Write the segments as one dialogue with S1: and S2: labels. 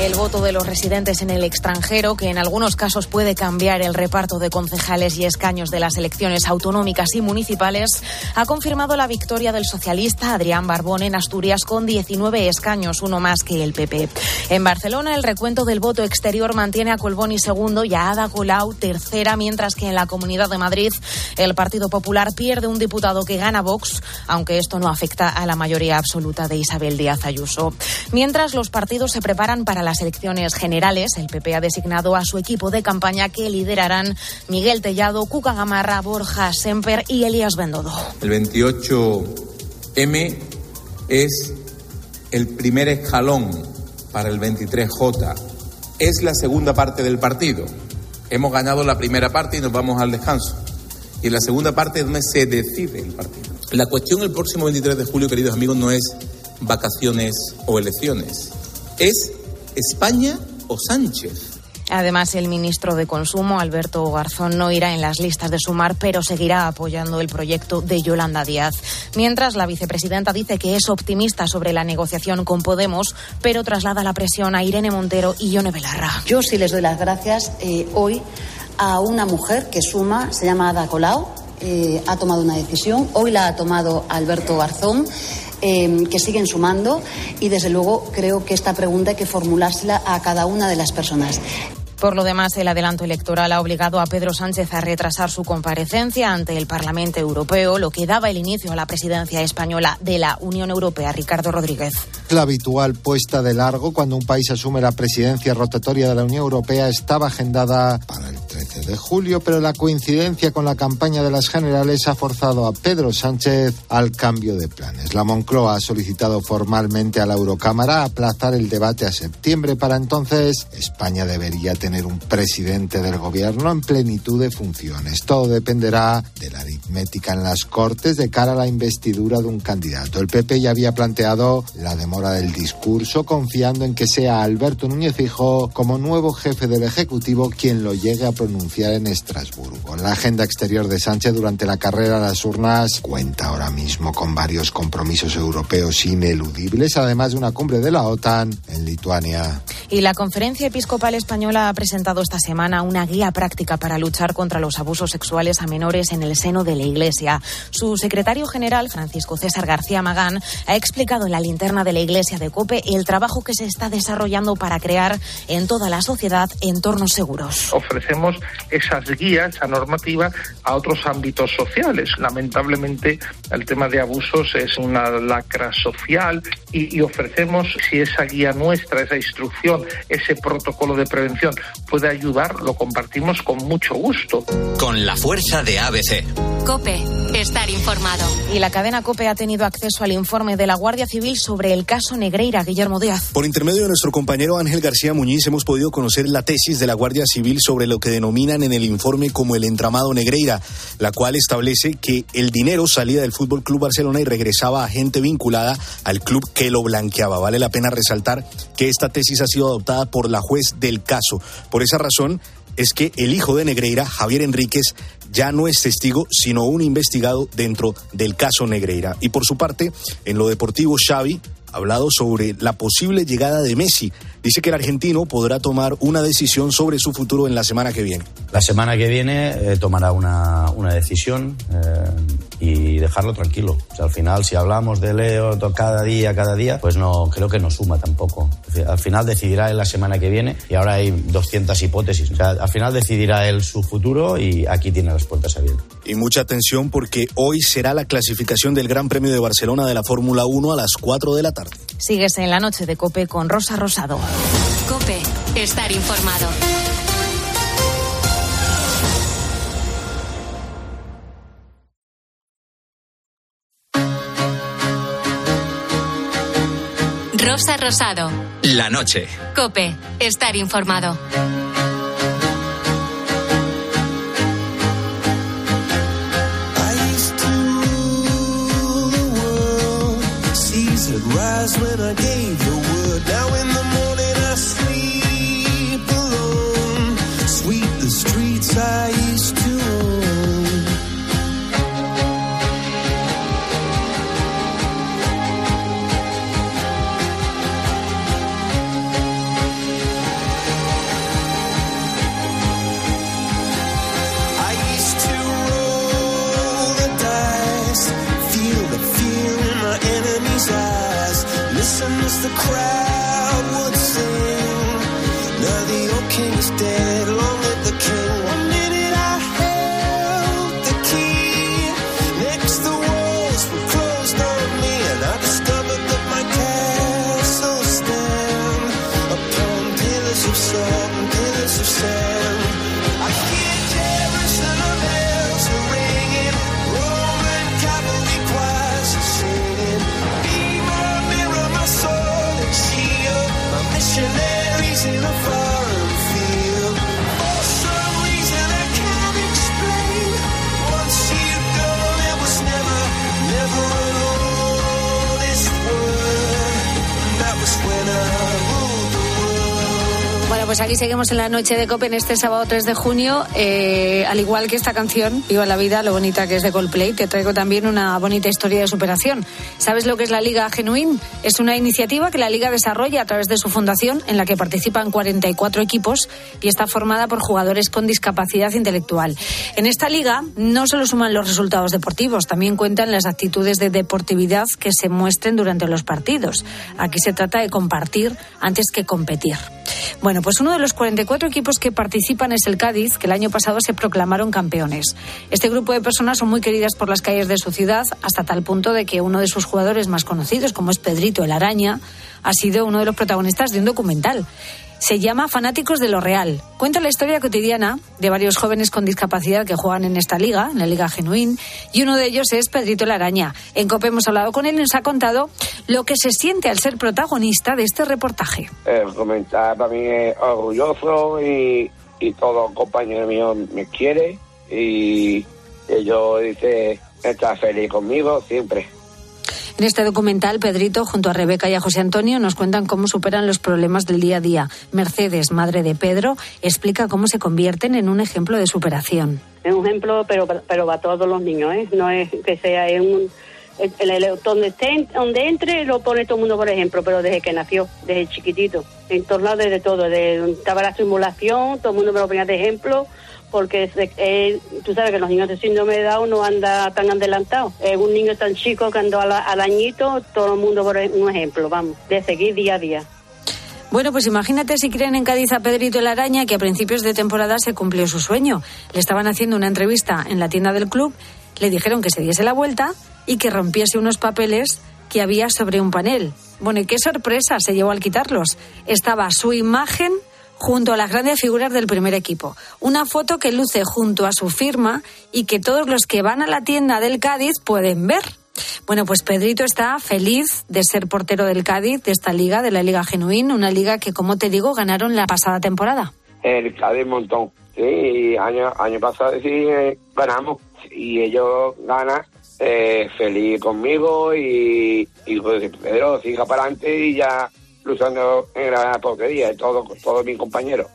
S1: El voto de los residentes en el extranjero, que en algunos casos puede cambiar el reparto de concejales y escaños de las elecciones autonómicas y municipales, ha confirmado la victoria del socialista Adrián Barbón en Asturias con 19 escaños, uno más que el PP. En Barcelona, el recuento del voto exterior mantiene a Colboni segundo y a Ada Colau tercera, mientras que en la Comunidad de Madrid el Partido Popular pierde un diputado que gana Vox, aunque esto no afecta a la mayoría absoluta de Isabel Díaz Ayuso. Mientras los partidos se preparan para la las elecciones generales, el PP ha designado a su equipo de campaña que liderarán Miguel Tellado, Cuca Gamarra, Borja Semper y Elías Bendodo.
S2: El 28M es el primer escalón para el 23J. Es la segunda parte del partido. Hemos ganado la primera parte y nos vamos al descanso. Y en la segunda parte es donde se decide el partido. La cuestión el próximo 23 de julio, queridos amigos, no es vacaciones o elecciones. Es España o Sánchez.
S1: Además, el ministro de Consumo, Alberto Garzón, no irá en las listas de sumar, pero seguirá apoyando el proyecto de Yolanda Díaz. Mientras, la vicepresidenta dice que es optimista sobre la negociación con Podemos, pero traslada la presión a Irene Montero y Yone Belarra.
S3: Yo sí les doy las gracias eh, hoy a una mujer que suma, se llama Ada Colau, eh, ha tomado una decisión, hoy la ha tomado Alberto Garzón. Em, que siguen sumando y desde luego creo que esta pregunta hay que formulársela a cada una de las personas.
S1: Por lo demás, el adelanto electoral ha obligado a Pedro Sánchez a retrasar su comparecencia ante el Parlamento Europeo, lo que daba el inicio a la presidencia española de la Unión Europea. Ricardo Rodríguez.
S4: La habitual puesta de largo cuando un país asume la presidencia rotatoria de la Unión Europea estaba agendada para el 13 de julio, pero la coincidencia con la campaña de las generales ha forzado a Pedro Sánchez al cambio de planes. La Moncloa ha solicitado formalmente a la Eurocámara aplazar el debate a septiembre. Para entonces, España debería tener un presidente del gobierno en plenitud de funciones. Todo dependerá de la aritmética en las Cortes de cara a la investidura de un candidato. El PP ya había planteado la demora del discurso, confiando en que sea Alberto Núñez Fijo como nuevo jefe del Ejecutivo quien lo llegue a pronunciar en Estrasburgo. La agenda exterior de Sánchez durante la carrera a las urnas cuenta ahora mismo con varios compromisos europeos ineludibles, además de una cumbre de la OTAN en Lituania.
S1: Y la Conferencia Episcopal Española ha presentado esta semana una guía práctica para luchar contra los abusos sexuales a menores en el seno de la Iglesia. Su secretario general, Francisco César García Magán, ha explicado en la linterna de la Iglesia de Cope el trabajo que se está desarrollando para crear en toda la sociedad entornos seguros.
S5: Ofrecemos esas guías, esa normativa a otros ámbitos sociales. Lamentablemente, el tema de abusos es una lacra social y, y ofrecemos, si esa guía nuestra, esa instrucción, ese protocolo de prevención puede ayudar, lo compartimos con mucho gusto.
S6: Con la fuerza de ABC.
S7: Cope, estar informado.
S1: Y la cadena Cope ha tenido acceso al informe de la Guardia Civil sobre el caso Negreira, Guillermo Díaz.
S8: Por intermedio de nuestro compañero Ángel García Muñiz hemos podido conocer la tesis de la Guardia Civil sobre lo que denominan en el informe como el entramado Negreira, la cual establece que el dinero salía del Fútbol Club Barcelona y regresaba a gente vinculada al club que lo blanqueaba. Vale la pena resaltar que esta tesis ha sido adoptada por la juez del caso. Por esa razón es que el hijo de Negreira, Javier Enríquez, ya no es testigo, sino un investigado dentro del caso Negreira. Y por su parte, en lo deportivo, Xavi hablado sobre la posible llegada de Messi. Dice que el argentino podrá tomar una decisión sobre su futuro en la semana que viene.
S9: La semana que viene eh, tomará una, una decisión eh, y dejarlo tranquilo. Al final, si hablamos de Leo cada día, cada día, pues no creo que no suma tampoco. Al final decidirá él la semana que viene y ahora hay 200 hipótesis. Al final decidirá él su futuro y aquí tiene las puertas abiertas.
S8: Y mucha atención porque hoy será la clasificación del Gran Premio de Barcelona de la Fórmula 1 a las 4 de la tarde.
S1: Sigues en la noche de Cope con Rosa Rosado.
S7: Cope, estar informado. Rosa Rosado.
S6: La noche.
S7: Cope, estar informado.
S10: Rise when I gave the of sand, cliffs of sand. I
S11: pues aquí seguimos en la noche de Cope en este sábado 3 de junio. Eh, al igual que esta canción, Viva la vida, lo bonita que es de Coldplay, te traigo también una bonita historia de superación. ¿Sabes lo que es la Liga Genuín? Es una iniciativa que la Liga desarrolla a través de su fundación, en la que participan 44 equipos y está formada por jugadores con discapacidad intelectual. En esta liga no solo suman los resultados deportivos, también cuentan las actitudes de deportividad que se muestren durante los partidos. Aquí se trata de compartir antes que competir. Bueno, pues uno de los 44 equipos que participan es el Cádiz, que el año pasado se proclamaron campeones. Este grupo de personas son muy queridas por las calles de su ciudad, hasta tal punto de que uno de sus jugadores más conocidos, como es Pedrito el Araña, ha sido uno de los protagonistas de un documental. Se llama Fanáticos de lo Real. Cuenta la historia cotidiana de varios jóvenes con discapacidad que juegan en esta liga, en la Liga Genuín, y uno de ellos es Pedrito la Araña. En COPE hemos hablado con él y nos ha contado lo que se siente al ser protagonista de este reportaje.
S12: El para mí es orgulloso y, y todo compañero mío me quiere y ellos dice está feliz conmigo siempre.
S11: En este documental, Pedrito, junto a Rebeca y a José Antonio, nos cuentan cómo superan los problemas del día a día. Mercedes, madre de Pedro, explica cómo se convierten en un ejemplo de superación.
S13: Es un ejemplo, pero, pero para todos los niños, ¿eh? No es que sea es un... Donde, esté, donde entre lo pone todo el mundo por ejemplo, pero desde que nació, desde chiquitito, en todos lados, desde todo, desde estaba la simulación, todo el mundo me lo ponía de ejemplo, porque eh, tú sabes que los niños de síndrome de Down no anda tan adelantado. Es un niño tan chico que andó al, al añito, todo el mundo por un ejemplo, vamos, de seguir día a día.
S11: Bueno, pues imagínate si creen en Cádiz a Pedrito el Araña, que a principios de temporada se cumplió su sueño. Le estaban haciendo una entrevista en la tienda del club, le dijeron que se diese la vuelta y que rompiese unos papeles que había sobre un panel. Bueno, y qué sorpresa se llevó al quitarlos. Estaba su imagen junto a las grandes figuras del primer equipo. Una foto que luce junto a su firma y que todos los que van a la tienda del Cádiz pueden ver. Bueno, pues Pedrito está feliz de ser portero del Cádiz, de esta liga, de la Liga Genuín, una liga que, como te digo, ganaron la pasada temporada.
S12: El Cádiz montón. Sí, año, año pasado sí eh, ganamos y ellos ganan eh, feliz conmigo y, pues, Pedro siga para adelante y ya luchando en la portería, y todo, todos mis compañeros.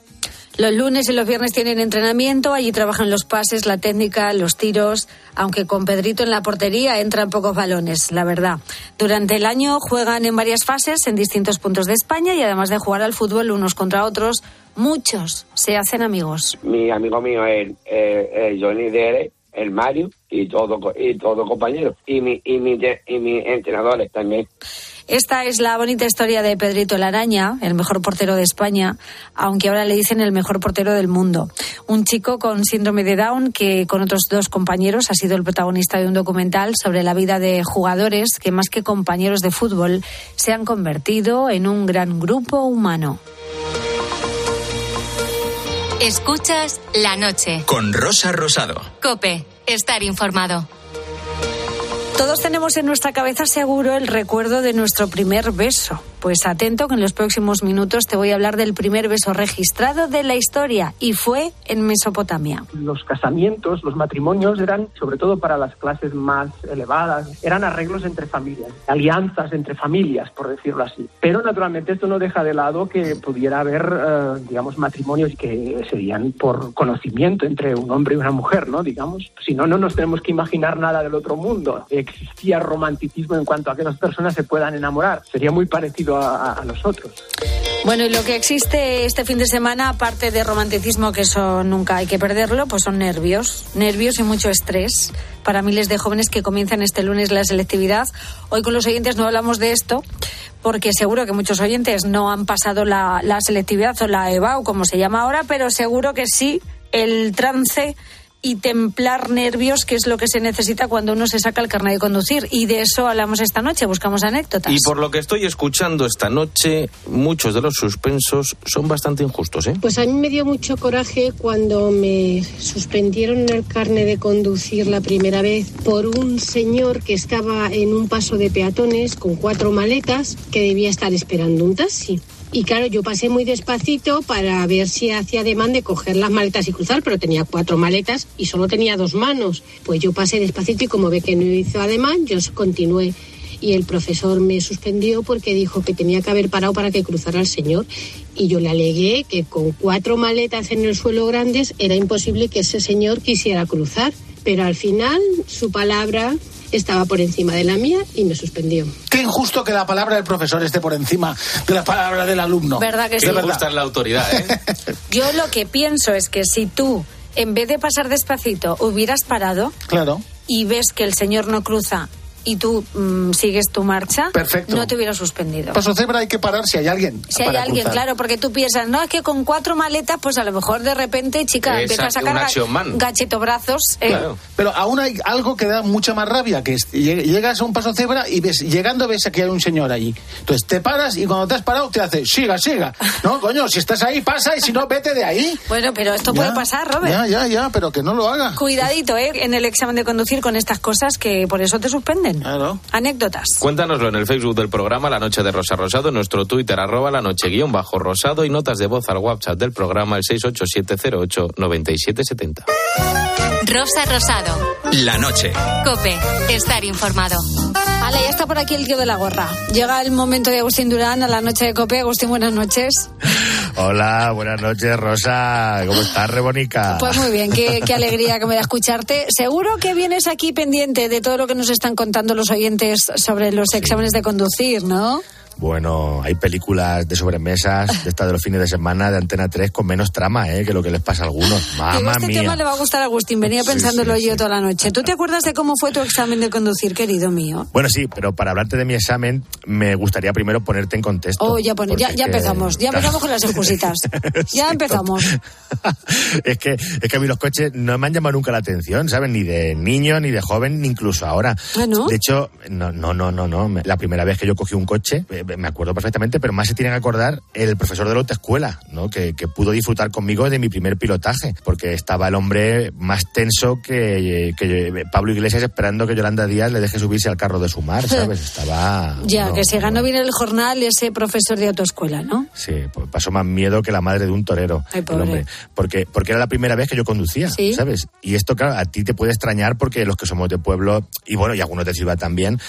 S11: Los lunes y los viernes tienen entrenamiento, allí trabajan los pases, la técnica, los tiros, aunque con Pedrito en la portería entran pocos balones, la verdad. Durante el año juegan en varias fases en distintos puntos de España y además de jugar al fútbol unos contra otros, muchos se hacen amigos.
S12: Mi amigo mío es el, el Johnny Dere, el Mario y todo y todo compañero y mi y mi y mis entrenadores también.
S11: Esta es la bonita historia de Pedrito la Araña, el mejor portero de España, aunque ahora le dicen el mejor portero del mundo. Un chico con síndrome de Down que con otros dos compañeros ha sido el protagonista de un documental sobre la vida de jugadores que más que compañeros de fútbol se han convertido en un gran grupo humano.
S7: Escuchas la noche.
S6: Con Rosa Rosado.
S7: Cope, estar informado.
S11: Todos tenemos en nuestra cabeza seguro el recuerdo de nuestro primer beso. Pues atento que en los próximos minutos te voy a hablar del primer beso registrado de la historia y fue en Mesopotamia.
S14: Los casamientos, los matrimonios eran, sobre todo para las clases más elevadas, eran arreglos entre familias, alianzas entre familias, por decirlo así. Pero naturalmente esto no deja de lado que pudiera haber, eh, digamos, matrimonios que serían por conocimiento entre un hombre y una mujer, ¿no? Digamos, si no, no nos tenemos que imaginar nada del otro mundo. Existía romanticismo en cuanto a que las personas se puedan enamorar. Sería muy parecido a, nosotros.
S11: Bueno, y lo que existe este fin de semana, aparte de romanticismo, que eso nunca hay que perderlo, pues son nervios. Nervios y mucho estrés para miles de jóvenes que comienzan este lunes la selectividad. Hoy con los oyentes no hablamos de esto, porque seguro que muchos oyentes no han pasado la, la selectividad o la EVA o como se llama ahora, pero seguro que sí el trance y templar nervios, que es lo que se necesita cuando uno se saca el carnet de conducir. Y de eso hablamos esta noche, buscamos anécdotas.
S15: Y por lo que estoy escuchando esta noche, muchos de los suspensos son bastante injustos, ¿eh?
S16: Pues a mí me dio mucho coraje cuando me suspendieron el carne de conducir la primera vez por un señor que estaba en un paso de peatones con cuatro maletas que debía estar esperando un taxi. Y claro, yo pasé muy despacito para ver si hacía demanda de coger las maletas y cruzar, pero tenía cuatro maletas y solo tenía dos manos. Pues yo pasé despacito y como ve que no hizo ademán, yo continué. Y el profesor me suspendió porque dijo que tenía que haber parado para que cruzara el señor. Y yo le alegué que con cuatro maletas en el suelo grandes era imposible que ese señor quisiera cruzar. Pero al final su palabra estaba por encima de la mía y me suspendió.
S17: Qué injusto que la palabra del profesor esté por encima de la palabra del alumno.
S11: ¿Verdad que
S15: Qué
S11: sí?
S15: injusta es la autoridad, ¿eh?
S11: Yo lo que pienso es que si tú, en vez de pasar despacito, hubieras parado
S17: Claro.
S11: y ves que el señor no cruza y tú mm, sigues tu marcha,
S17: Perfecto.
S11: no te hubiera suspendido.
S17: Paso cebra hay que parar si hay alguien.
S11: Si hay alguien,
S17: cruzar.
S11: claro, porque tú piensas, no, es que con cuatro maletas, pues a lo mejor de repente, chica, a
S17: Exacto,
S11: sacar
S17: un
S11: ga-
S17: action man.
S11: gachetobrazos. eh,
S17: Pero aún hay algo que da mucha más rabia, que es, lleg- llegas a un paso cebra y ves, llegando ves que hay un señor allí. Entonces te paras y cuando te has parado te hace, siga, siga. No, coño, si estás ahí, pasa y si no, vete de ahí.
S11: Bueno, pero esto
S17: Ya,
S11: puede pasar, Robert.
S17: Ya, ya, ya, pero que no lo haga.
S11: Cuidadito, ¿eh? En el examen de conducir con estas cosas que por eso te suspenden.
S17: Claro.
S11: Anécdotas.
S15: Cuéntanoslo en el Facebook del programa La Noche de Rosa Rosado, en nuestro Twitter, arroba la noche guion bajo rosado y notas de voz al WhatsApp del programa el 687089770.
S7: Rosa Rosado.
S6: La noche.
S7: Cope. Estar informado.
S11: Ale, ya está por aquí el tío de la gorra. Llega el momento de Agustín Durán a la noche de Cope. Agustín, buenas noches.
S18: Hola, buenas noches, Rosa. ¿Cómo estás, Rebonica?
S11: Pues muy bien, qué, qué alegría que me da escucharte. Seguro que vienes aquí pendiente de todo lo que nos están contando los oyentes sobre los exámenes de conducir, ¿no?
S18: Bueno, hay películas de sobremesas de estas de los fines de semana de Antena 3 con menos trama, ¿eh? Que lo que les pasa a algunos. Mamma
S11: este
S18: mía.
S11: tema le va a gustar a Agustín. Venía pensándolo
S18: sí,
S11: yo toda la noche. ¿Tú te acuerdas de cómo fue tu examen de conducir, querido mío?
S18: Bueno, sí, pero para hablarte de mi examen, me gustaría primero ponerte en contexto.
S11: Oh, ya, pone- ya, ya
S18: que-
S11: empezamos. Ya empezamos con las excusitas. Ya empezamos.
S18: es que es que a mí los coches no me han llamado nunca la atención, ¿sabes? Ni de niño, ni de joven, ni incluso ahora.
S11: Ah, ¿no?
S18: De hecho, no, no, no, no, no. La primera vez que yo cogí un coche, eh, me acuerdo perfectamente, pero más se tiene que acordar el profesor de la autoescuela, ¿no? Que, que pudo disfrutar conmigo de mi primer pilotaje, porque estaba el hombre más tenso que, que Pablo Iglesias esperando que Yolanda Díaz le deje subirse al carro de su mar, ¿sabes? Estaba...
S11: Ya,
S18: no,
S11: que se ganó bien el jornal ese profesor de autoescuela, ¿no?
S18: Sí, pues pasó más miedo que la madre de un torero.
S11: Ay,
S18: el hombre. Porque, porque era la primera vez que yo conducía,
S11: Sí.
S18: ¿sabes? Y esto, claro, a ti te puede extrañar porque los que somos de pueblo, y bueno, y algunos de ciudad también,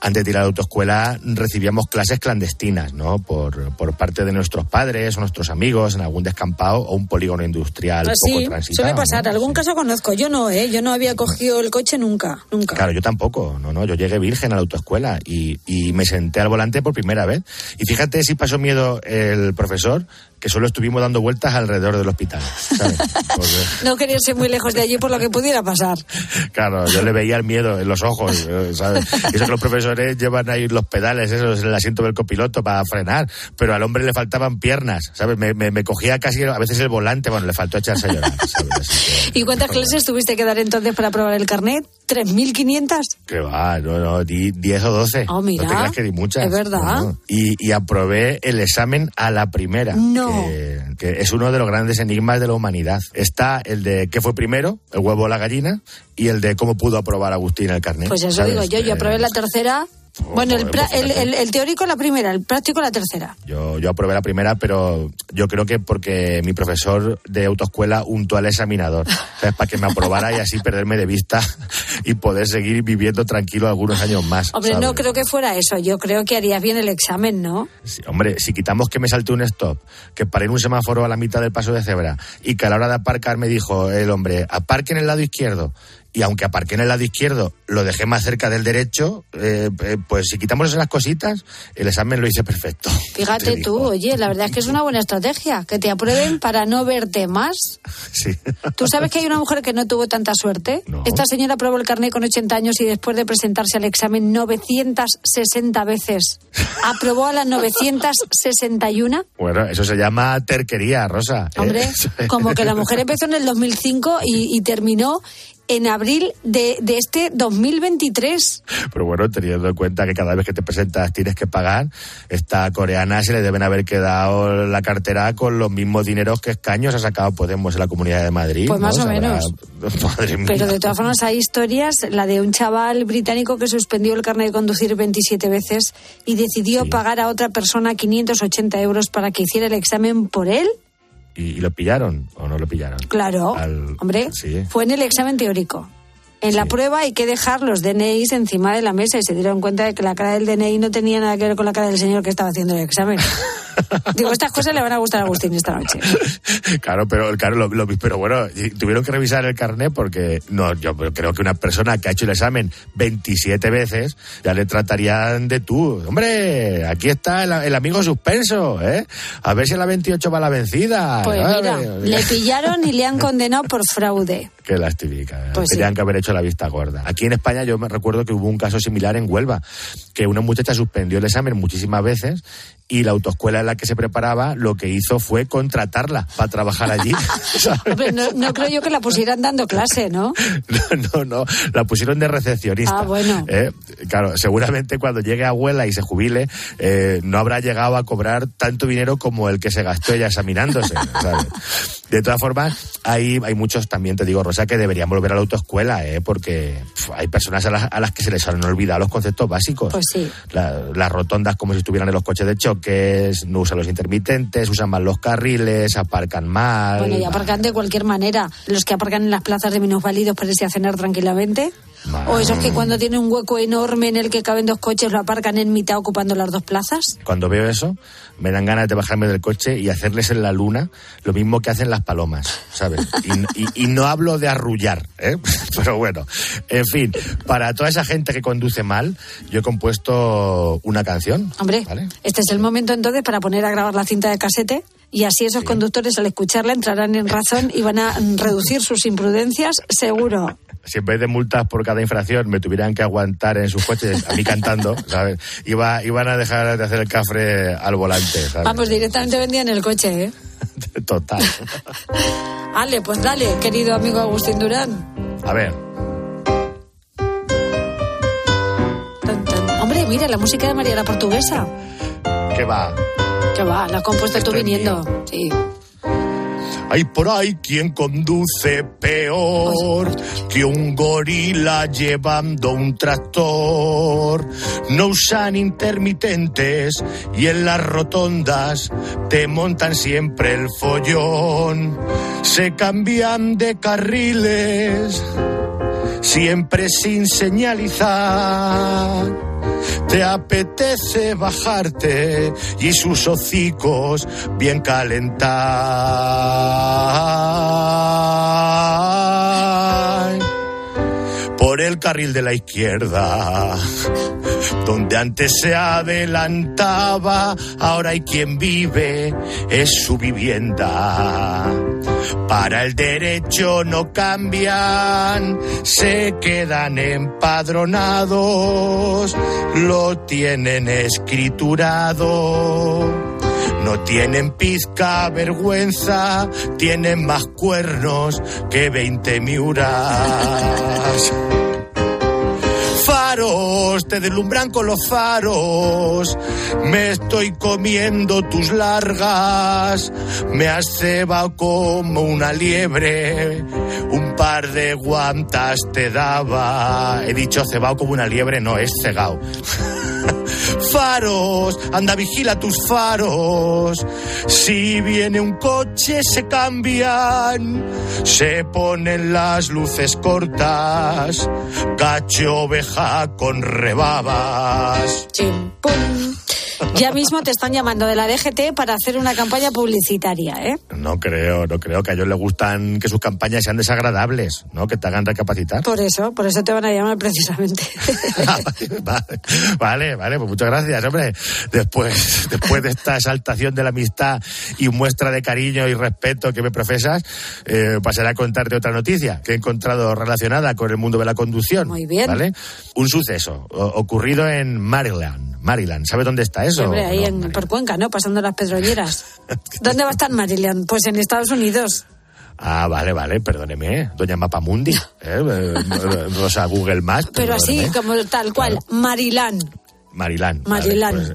S18: antes de ir a la autoescuela recibíamos clases clandestinas, ¿no? Por, por parte de nuestros padres o nuestros amigos en algún descampado o un polígono industrial
S11: Ah,
S18: poco
S11: sí,
S18: transitado.
S11: suele pasar.
S18: ¿no?
S11: Algún caso conozco. Yo no, ¿eh? Yo no había cogido el coche nunca, nunca.
S18: Claro, yo tampoco, no, no, yo llegué virgen a la autoescuela y, y me senté al volante por primera vez. Y fíjate si pasó miedo el profesor, que solo estuvimos dando vueltas alrededor del hospital. ¿sabes? Porque,
S11: No quería ser muy lejos de allí por lo que pudiera pasar.
S18: claro, yo le veía el miedo en los ojos, eh, ¿sabes? Y eso que los profesores llevan ahí los pedales, esos, el asiento del copiloto para frenar, pero al hombre le faltaban piernas, ¿sabes? Me, me- me cogía casi a veces el volante, bueno, le faltó echarse a llorar, ¿sabes? Así que-
S11: ¿Y cuántas clases tuviste que dar entonces para probar el carnet? ¿3.500?
S18: Que va, no, no, di 10 o 12.
S11: Oh, mira.
S18: No te creas que di muchas.
S11: Es verdad.
S18: No. Y, y aprobé el examen a la primera.
S11: No.
S18: Que, que es uno de los grandes enigmas de la humanidad. Está el de qué fue primero, el huevo o la gallina, y el de cómo pudo aprobar Agustín el carnet.
S11: Pues eso
S18: ¿sabes?
S11: digo yo. Yo aprobé la tercera. Bueno, el, pra- el, el- el teórico la primera, el práctico la tercera.
S18: Yo, yo aprobé la primera, pero yo creo que porque mi profesor de autoescuela untó al examinador, ¿sabes? Para que me aprobara y así perderme de vista y poder seguir viviendo tranquilo algunos años más.
S11: Hombre,
S18: ¿sabes?
S11: no creo que fuera eso. Yo creo que harías bien el examen, ¿no?
S18: Sí, hombre, si quitamos que me salte un stop, que paré en un semáforo a la mitad del paso de cebra y que a la hora de aparcar me dijo el hombre, aparque en el lado izquierdo y aunque aparqué en el lado izquierdo, lo dejé más cerca del derecho, eh, eh, pues si quitamos esas cositas, el examen lo hice perfecto.
S11: Fíjate
S18: Te
S11: tú, oye, la verdad es que es una buena estrategia, que te aprueben para no verte más.
S18: Sí.
S11: ¿Tú sabes que hay una mujer que no tuvo tanta suerte? Esta señora aprobó el carnet con 80 años y después de presentarse al examen 960 veces, aprobó a las 961.
S18: Bueno, eso se llama terquería, Rosa. ¿eh?
S11: Hombre, como que la mujer empezó en el 2005 y, y terminó en abril de, de este 2023.
S18: Pero bueno, teniendo en cuenta que cada vez que te presentas tienes que pagar, esta coreana se le deben haber quedado la cartera con los mismos dineros que escaños ha sacado Podemos en la Comunidad de Madrid.
S11: Pues más
S18: ¿no?
S11: o menos.
S18: Madre mía.
S11: Pero de todas formas hay historias, la de un chaval británico que suspendió el carnet de conducir 27 veces y decidió pagar a otra persona 580 euros para que hiciera el examen por él.
S18: ¿Y, y lo pillaron o no lo pillaron?
S11: Claro,
S18: Al-
S11: hombre,
S18: Sí.
S11: fue en el examen teórico. En la prueba hay que dejar los DNIs encima de la mesa y se dieron cuenta de que la cara del DNI no tenía nada que ver con la cara del señor que estaba haciendo el examen. Digo, estas cosas le van a gustar a Agustín esta noche.
S18: Claro, pero claro, lo, lo- pero bueno, tuvieron que revisar el carnet porque no, yo creo que una persona que ha hecho el examen 27 veces ya le tratarían de tú. Hombre, aquí está el, el amigo suspenso, ¿eh? A ver si a la 28 va la vencida.
S11: Pues mira, le pillaron y le han condenado por fraude.
S18: Qué lastivica.
S11: Pues sí.
S18: Tenían que haber hecho la vista gorda. Aquí en España yo me recuerdo que hubo un caso similar en Huelva, que una muchacha suspendió el examen muchísimas veces y la autoescuela en la que se preparaba lo que hizo fue contratarla para trabajar allí.
S11: no, no creo yo que la pusieran dando clase, ¿no?
S18: No, no, no, la pusieron de recepcionista.
S11: Ah, bueno.
S18: Eh, Claro, seguramente cuando llegue abuela y se jubile, eh, no habrá llegado a cobrar tanto dinero como el que se gastó ella examinándose. ¿sabes? De todas formas, hay, hay muchos también, te digo, Rosa, que deberían volver a la autoescuela, ¿eh? porque pf, hay personas a las, a las que se les han olvidado los conceptos básicos.
S11: Pues sí.
S18: La- las rotondas como si estuvieran en los coches de choques, no usan los intermitentes, usan mal los carriles, aparcan mal.
S11: Bueno, y aparcan de cualquier manera. Los que aparcan en las plazas de minusválidos para irse a cenar tranquilamente. O esos que cuando tienen un hueco enorme en el que caben dos coches lo aparcan en mitad ocupando las dos plazas.
S18: Cuando veo eso, me dan ganas de bajarme del coche y hacerles en la luna lo mismo que hacen las palomas, ¿sabes? Y, y- y no hablo de arrullar, ¿eh? Pero bueno, en fin, para toda esa gente que conduce mal, yo he compuesto una canción.
S11: Hombre, este es el momento entonces para poner a grabar la cinta de casete y así esos conductores al escucharla entrarán en razón y van a reducir sus imprudencias, seguro.
S18: Si en vez de multas por cada infracción me tuvieran que aguantar en sus coches, a mí cantando, ¿sabes? Iba, iban a dejar de hacer el cafre al volante, ¿sabes?
S11: Vamos, directamente vendían el coche, ¿eh?
S18: Total.
S11: Ale, pues dale, querido amigo Agustín Durán.
S18: A ver.
S11: Hombre, mira, la música de María la Portuguesa.
S18: ¿qué va?
S11: Va, la has compuesto tú viniendo. Sí.
S18: Hay por ahí quien conduce peor que un gorila llevando un tractor. No usan intermitentes y en las rotondas te montan siempre el follón. Se cambian de carriles siempre sin señalizar. Te apetece bajarte y sus hocicos bien calentar. Por el carril de la izquierda, donde antes se adelantaba, ahora hay quien vive, es su vivienda. Para el derecho no cambian, se quedan empadronados, lo tienen escriturado. No tienen pizca vergüenza, tienen más cuernos que 20 miuras. Te deslumbran con los faros. Me estoy comiendo tus largas. Me has cebado como una liebre. Un par de guantas te daba. He dicho cebado como una liebre, no, es cegao. Faros, anda, vigila tus faros. Si viene un coche, se cambian. Se ponen las luces cortas. Cacho oveja con rebabas.
S11: Chim, pum. Ya mismo te están llamando de la DGT para hacer una campaña publicitaria, ¿eh?
S18: No creo, no creo que a ellos les gustan que sus campañas sean desagradables, ¿no? Que te hagan recapacitar.
S11: Por eso, por eso te van a llamar precisamente.
S18: vale, vale, vale, pues muchas gracias, hombre. Después, después de esta exaltación de la amistad y muestra de cariño y respeto que me profesas, eh, pasaré a contarte otra noticia que he encontrado relacionada con el mundo de la conducción.
S11: Muy bien.
S18: ¿Vale? Un suceso ocurrido en Maryland. Maryland, ¿sabe dónde está eso?
S11: Ahí
S18: No,
S11: en, por Cuenca, ¿no? Pasando las pedroñeras. ¿Dónde va a estar Marilyn? Pues en Estados Unidos.
S18: Ah, vale, vale, perdóneme, doña Mapamundi, ¿eh? Eh, Rosa Google Maps.
S11: Pero así, como tal cual, Marilán.
S18: Marilán. vale,
S11: Marilán.
S18: pues,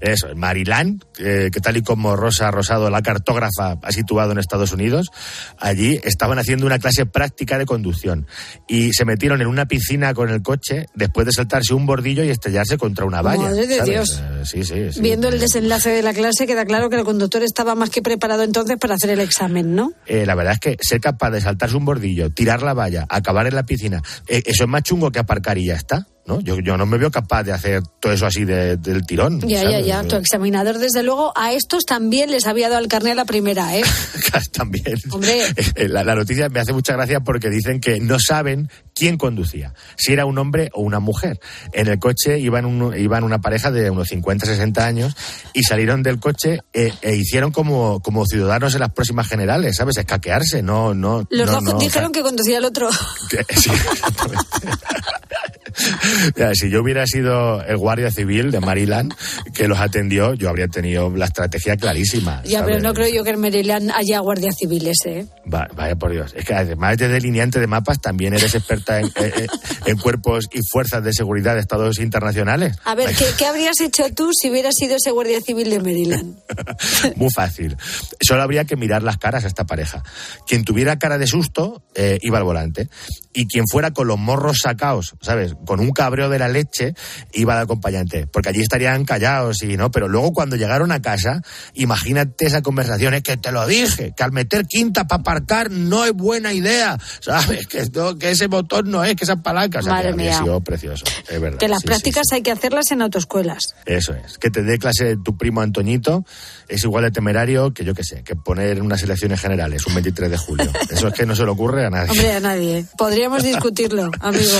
S18: eso, Marilán, eh, que tal y como Rosa Rosado, la cartógrafa, ha situado en Estados Unidos, allí estaban haciendo una clase práctica de conducción y se metieron en una piscina con el coche después de saltarse un bordillo y estrellarse contra una valla.
S11: Madre de
S18: ¿sabes?
S11: Dios.
S18: Eh, sí, sí, sí.
S11: Viendo el desenlace de la clase, queda claro que el conductor estaba más que preparado entonces para hacer el examen, ¿no?
S18: Eh, la verdad es que ser capaz de saltarse un bordillo, tirar la valla, acabar en la piscina, eh, eso es más chungo que aparcar y ya está. ¿No? Yo, yo no me veo capaz de hacer todo eso así de- del tirón.
S11: Ya, ya,
S18: ¿sabes?
S11: ya. Tu examinador, desde luego, a estos también les había dado el carnet a la primera, ¿eh?
S18: También.
S11: Hombre.
S18: Eh, La, la noticia me hace mucha gracia porque dicen que no saben quién conducía, si era un hombre o una mujer. En el coche iban, un- iban una pareja de unos 50, 60 años y salieron del coche eh, e hicieron como, como ciudadanos en las próximas generales, ¿sabes? Escaquearse, no, no.
S11: Los
S18: no,
S11: dos
S18: no,
S11: dijeron que conducía el otro.
S18: que- sí, Ya, si yo hubiera sido el guardia civil de Maryland que los atendió, yo habría tenido la estrategia clarísima.
S11: Ya,
S18: ¿sabes?
S11: pero no creo yo que en Maryland haya guardias civiles, ¿eh?
S18: Va- vaya por Dios. Es que además de delineante de mapas, también eres experta en, eh, eh, en cuerpos y fuerzas de seguridad de estados internacionales.
S11: A ver, ¿qué, qué habrías hecho tú si hubieras sido ese guardia civil de Maryland?
S18: Muy fácil. Solo habría que mirar las caras a esta pareja. Quien tuviera cara de susto eh, iba al volante. Y quien fuera con los morros sacados, ¿sabes? Con un cabreo de la leche, iba al acompañante. Porque allí estarían callados y no. Pero luego cuando llegaron a casa, imagínate esa conversación. Es que te lo dije, que al meter quinta para aparcar no es buena idea. ¿Sabes? Que, ese botón no es, que esas palancas. O sea, que sido precioso. Es verdad.
S11: Que las
S18: sí, sí,
S11: prácticas hay que hacerlas en autoescuelas.
S18: eso es. Que te dé clase tu primo Antoñito es igual de temerario que yo que sé, que poner unas elecciones generales un 23 de julio. Eso es que no se le ocurre a nadie.
S11: Hombre, a nadie. Podríamos discutirlo, amigo.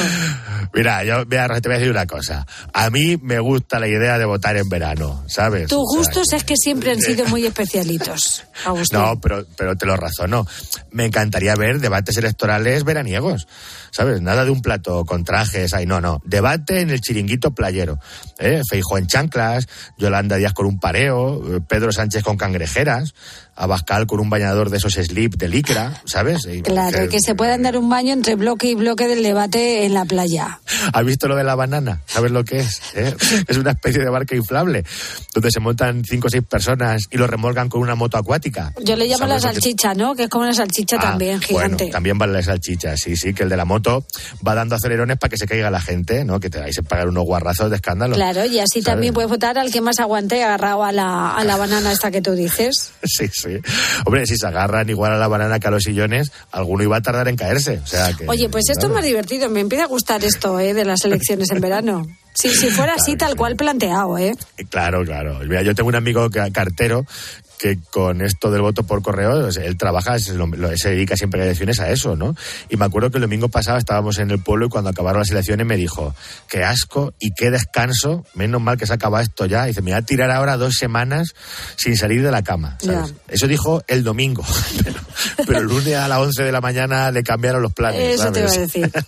S18: Mira, yo mira, te voy a decir una cosa. A mí me gusta la idea de votar en verano, ¿sabes?
S11: Tus
S18: O sea,
S11: gustos es que siempre han sido muy especialitos, Agustín.
S18: No, pero, pero te lo razono. Me encantaría ver debates electorales veraniegos. ¿Sabes? Nada de un plato con trajes. Ay, no, no. Debate en el chiringuito playero. ¿eh? Feijóo en chanclas, Yolanda Díaz con un pareo, eh, Pedro Sánchez con cangrejeras, Abascal con un bañador de esos slip de licra, ¿sabes? Y-
S11: Claro, que se puedan dar un baño entre bloque y bloque del debate en la playa.
S18: ¿Has visto lo de la banana? ¿Sabes lo que es? ¿Eh? Es una especie de barca inflable donde se montan cinco o seis personas y lo remolgan con una moto acuática.
S11: Yo le llamo la
S18: ¿Sabes lo que-
S11: salchicha, ¿no? Que es como una salchicha
S18: Ah,
S11: también, gigante.
S18: Bueno, también vale la salchicha, sí, sí, que el de la moto va dando acelerones para que se caiga la gente, ¿no? Que te vais a pagar unos guarrazos de escándalo.
S11: Claro, y así
S18: ¿Sabes?
S11: también puedes votar al que más aguante agarrado a la, a la banana esta que tú dices.
S18: Sí, sí. Hombre, si se agarran igual a la banana que a los sillones, alguno iba a tardar en caerse. O sea que,
S11: Oye, pues esto es
S18: claro.
S11: más divertido. Me empieza a gustar esto, ¿eh? De las elecciones en verano. Sí, si fuera así, tal cual planteado, ¿eh?
S18: Claro, claro. Mira, yo tengo un amigo ca- cartero que con esto del voto por correo, él trabaja, se, se dedica siempre a elecciones a eso, ¿no? Y me acuerdo que el domingo pasado estábamos en el pueblo y cuando acabaron las elecciones me dijo, qué asco y qué descanso, menos mal que se acaba esto ya. Y dice, me voy a tirar ahora dos semanas sin salir de la cama, ¿sabes? Eso dijo el domingo, pero, pero el lunes a las 11 de la mañana le cambiaron los planes,
S11: Eso te iba a
S18: ¿sabes?
S11: decir.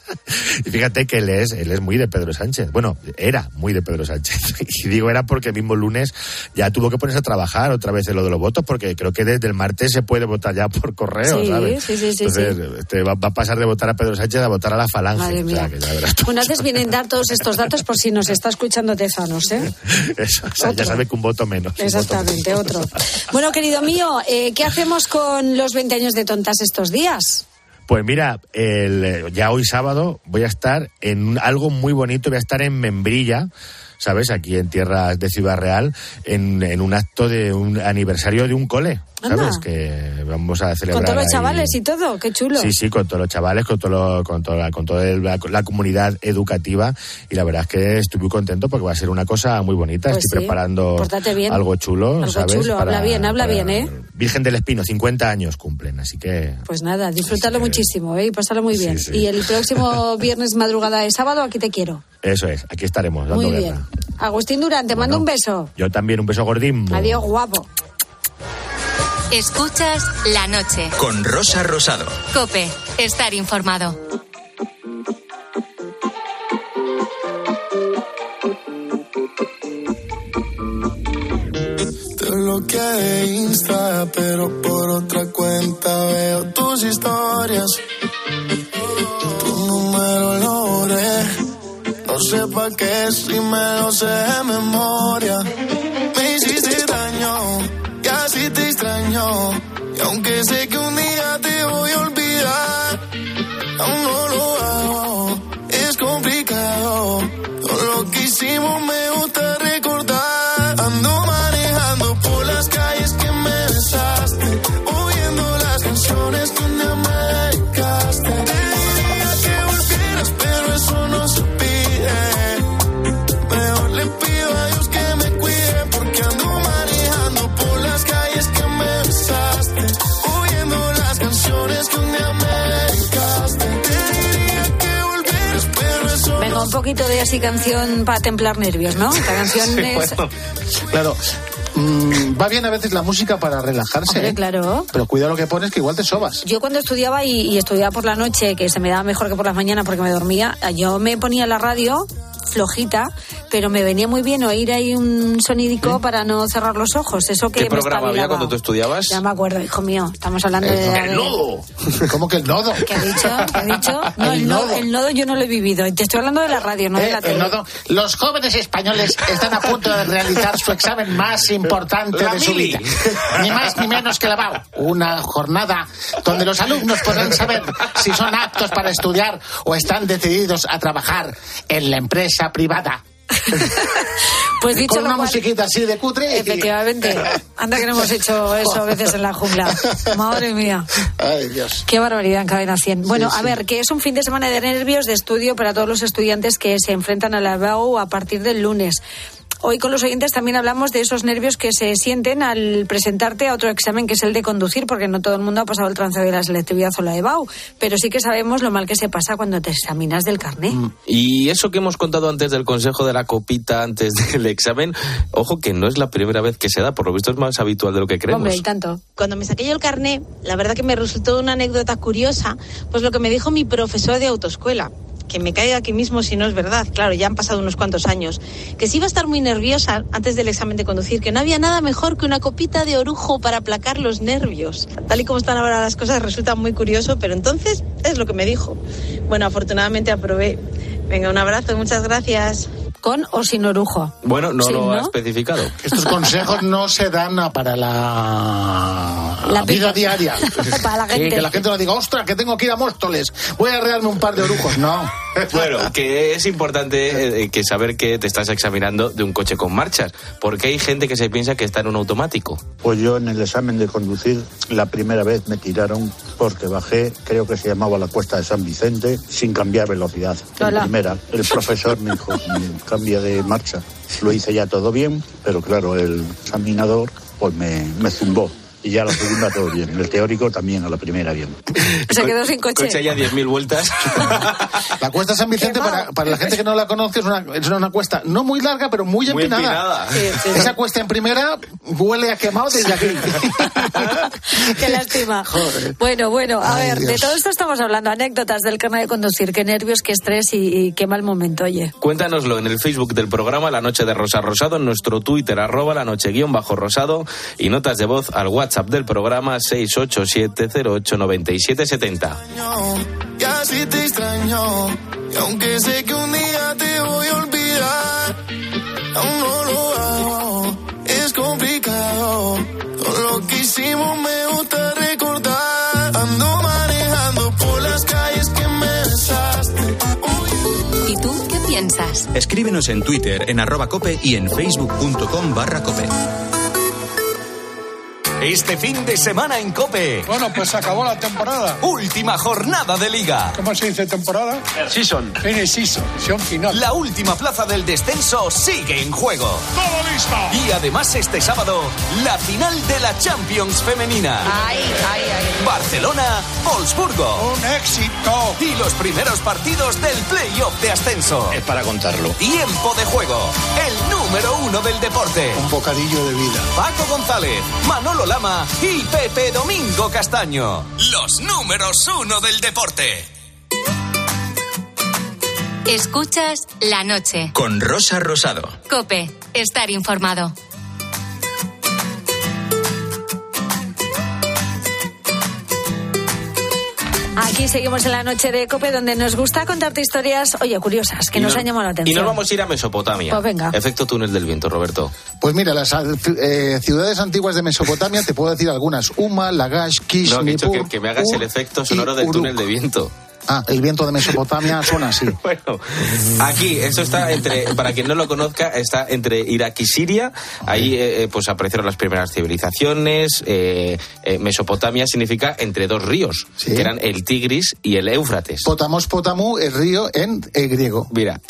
S18: Y fíjate que él es, él es muy de Pedro Sánchez. Bueno, era muy de Pedro Sánchez. Y digo era porque el mismo lunes ya tuvo que ponerse a trabajar otra vez en lo de los votos, porque creo que desde el martes se puede votar ya por correo,
S11: Sí,
S18: ¿sabes?
S11: sí, sí, sí,
S18: Entonces, este, va, va a pasar de votar a Pedro Sánchez a votar a la falange.
S11: Madre
S18: O sea,
S11: mía.
S18: que ya verás tú.
S11: Bueno, haces bien en dar todos estos datos por si nos está escuchando Tezanos, ¿eh?
S18: Eso, o sea, ya sabe que un voto menos. voto
S11: Exactamente, otro. Bueno, querido mío, eh, ¿qué hacemos con los 20 años de tontas estos días?
S18: Pues mira, el, ya hoy sábado voy a estar en algo muy bonito, voy a estar en Membrilla, ¿sabes? Aquí en tierras de Ciudad Real, en, en un acto de un aniversario de un cole. ¿Sabes? Que vamos a celebrar.
S11: Con todos los
S18: ahí-
S11: chavales y todo, qué chulo.
S18: Sí, sí, con todos los chavales, con, todo con toda, la, con toda la, la comunidad educativa. Y la verdad es que estoy muy contento porque va a ser una cosa muy bonita.
S11: Pues
S18: estoy
S11: sí,
S18: preparando
S11: bien.
S18: algo chulo,
S11: Algo
S18: ¿sabes?
S11: chulo, habla bien, habla bien, ¿eh?
S18: Virgen del Espino, 50 años cumplen, así que...
S11: Pues nada, disfrútalo muchísimo ¿eh? y pásalo muy bien.
S18: sí.
S11: Y el próximo viernes madrugada de sábado, aquí te quiero.
S18: Eso es, aquí estaremos dando
S11: Muy
S18: guerra.
S11: bien. Agustín Durán, te mando un beso.
S18: Yo también, un beso gordín.
S11: Adiós, guapo.
S7: Escuchas la noche.
S6: Con Rosa Rosado.
S7: Cope, estar informado.
S10: Te bloqueé Insta, pero por otra cuenta veo tus historias. Tu número lo borré. No sé pa' qué si me lo sé de memoria. Me hiciste aunque sé que un día
S11: poquito de así canción para templar nervios, ¿no? Esta canción es...
S17: Claro, mm, va bien a veces la música para relajarse.
S11: Hombre,
S17: ¿eh?
S11: claro.
S17: Pero cuidado lo que pones, que igual te sobas.
S11: Yo cuando estudiaba y, y estudiaba por la noche, que se me daba mejor que por las mañanas porque me dormía, yo me ponía la radio flojita, pero me venía muy bien oír ahí un sonidico para no cerrar los ojos. Eso que
S15: ¿Qué
S11: me
S15: programa había cuando tú estudiabas?
S11: Ya me acuerdo, hijo mío. Estamos hablando de... de-
S17: ¿Cómo que el nodo?
S11: ¿Qué he dicho? ¿Qué he dicho? No, el,
S17: El
S11: nodo.
S17: nodo.
S11: el nodo yo no lo he vivido. Te estoy hablando de la radio, no de
S17: Eh,
S11: la
S17: el
S11: tele.
S17: nodo. Los jóvenes españoles están a punto de realizar su examen más importante
S15: La
S17: de su vida. Ni más ni menos que la BAU. Una jornada donde los alumnos podrán saber si son aptos para estudiar o están decididos a trabajar en la empresa privada.
S11: Pues dicho
S17: Con una
S11: cual-
S17: musiquita así de cutre.
S11: Efectivamente. Anda que no hemos hecho eso a veces en la jungla. Madre mía.
S17: Ay, Dios.
S11: Qué barbaridad en cadena 100. Bueno,
S17: Sí,
S11: a
S17: sí.
S11: ver, que es un fin de semana de nervios de estudio para todos los estudiantes que se enfrentan a la BAU a partir del lunes. Hoy con los oyentes también hablamos de esos nervios que se sienten al presentarte a otro examen que es el de conducir, porque no todo el mundo ha pasado el trance de la selectividad o la EBAU, pero sí que sabemos lo mal que se pasa cuando te examinas del carné.
S15: Y eso que hemos contado antes del consejo de la copita antes del examen, ojo que no es la primera vez que se da, por lo visto es más habitual de lo que creemos.
S11: Hombre, y tanto.
S19: Cuando me saqué yo el carné, la verdad que me resultó una anécdota curiosa, pues lo que me dijo mi profesor de autoescuela, que me caiga aquí mismo si no es verdad, claro, ya han pasado unos cuantos años, que sí iba a estar muy nerviosa antes del examen de conducir, que no había nada mejor que una copita de orujo para aplacar los nervios. Tal y como están ahora las cosas resulta muy curioso, pero entonces es lo que me dijo. Bueno, afortunadamente aprobé. Venga, un abrazo, muchas gracias.
S11: ¿Con o sin orujo?
S15: Bueno, no
S11: Sí,
S15: lo ha especificado.
S17: Estos consejos no se dan para la,
S11: La
S17: la vida diaria.
S11: Para la
S17: Sí,
S11: gente.
S17: que la gente no diga, ostras, que tengo que ir a Móstoles, voy a arrearme un par de orujos. No.
S15: Bueno, que es importante eh, que saber que te estás examinando de un coche con marchas, porque hay gente que se piensa que está en un automático.
S20: Pues yo en el examen de conducir la primera vez me tiraron porque bajé, creo que se llamaba la cuesta de San Vicente, sin cambiar velocidad. En
S11: Hola.
S20: primera, el profesor me dijo, "Mm, cambia de marcha. Lo hice ya todo bien, pero claro, el examinador pues me, me zumbó. Y ya la segunda todo bien. El teórico también a la primera bien.
S11: Se quedó sin coche.
S15: Coche ya 10.000 vueltas.
S17: La cuesta San Vicente, para, para la gente que no la conoce, es una, es una cuesta no muy larga, pero muy
S15: Muy
S17: empinada.
S15: empinada. Sí, sí.
S17: Esa cuesta en primera huele a quemado desde aquí.
S11: Qué lástima.
S17: Joder.
S11: Bueno, bueno, a
S17: Ay,
S11: ver, de todo esto estamos hablando, anécdotas del carnet de conducir, qué nervios, qué estrés y, y qué mal momento, oye.
S15: Cuéntanoslo en el Facebook del programa La Noche de Rosa Rosado, en nuestro Twitter, arroba la noche guion bajo rosado, y notas de voz al WhatsApp del programa 687089770.
S10: Y así te extraño. Y aunque sé que un día te voy a olvidar, aún no lo hago. Es complicado. Todo lo que hicimos me gusta recordar. Ando manejando por las calles que me besaste.
S7: ¿Y tú qué piensas? piensas.
S6: Escríbenos en Twitter, en arroba cope y en facebook.com barra cope.
S21: Este fin de semana en Cope.
S22: Bueno, pues se acabó la temporada.
S21: Última jornada de liga.
S22: ¿Cómo se dice temporada?
S21: Season.
S22: Fine season, sesión final.
S21: La última plaza del descenso sigue en juego.
S22: ¡Todo listo!
S21: Y además este sábado, la final de la Champions femenina.
S1: Ay, ay, ay.
S21: Barcelona, Wolfsburgo.
S22: Un éxito.
S21: Y los primeros partidos del playoff de ascenso.
S18: Es para contarlo.
S21: Tiempo de juego. El número uno del deporte.
S22: Un bocadillo de vida.
S21: Paco González, Manolo Lama y Pepe Domingo Castaño. Los números uno del deporte.
S7: Escuchas la noche.
S6: Con Rosa Rosado.
S7: Cope, estar informado.
S11: Aquí seguimos en la noche de Cope, donde nos gusta contarte historias, oye, curiosas, que
S15: Y
S11: nos han llamado la
S15: Y
S11: atención.
S15: nos vamos a ir a Mesopotamia.
S11: Pues venga.
S15: Efecto túnel del viento, Roberto.
S17: Pues mira, las eh, ciudades antiguas de Mesopotamia, te puedo decir algunas. Uma, Lagash, Kish,
S15: No, que he dicho
S17: Nippur,
S15: que, que me hagas
S17: Ur
S15: el efecto
S17: y
S15: sonoro del
S17: Uruk.
S15: túnel de viento.
S17: Ah, el viento de Mesopotamia suena así.
S15: Bueno, aquí, esto está entre, para quien no lo conozca, está entre Irak y Siria. Ahí eh, eh, pues aparecieron las primeras civilizaciones. eh, eh, Mesopotamia significa entre dos ríos,
S17: Sí.
S15: que eran el Tigris y el Éufrates.
S17: Potamos, Potamu, el río en eh, griego.
S15: Mira.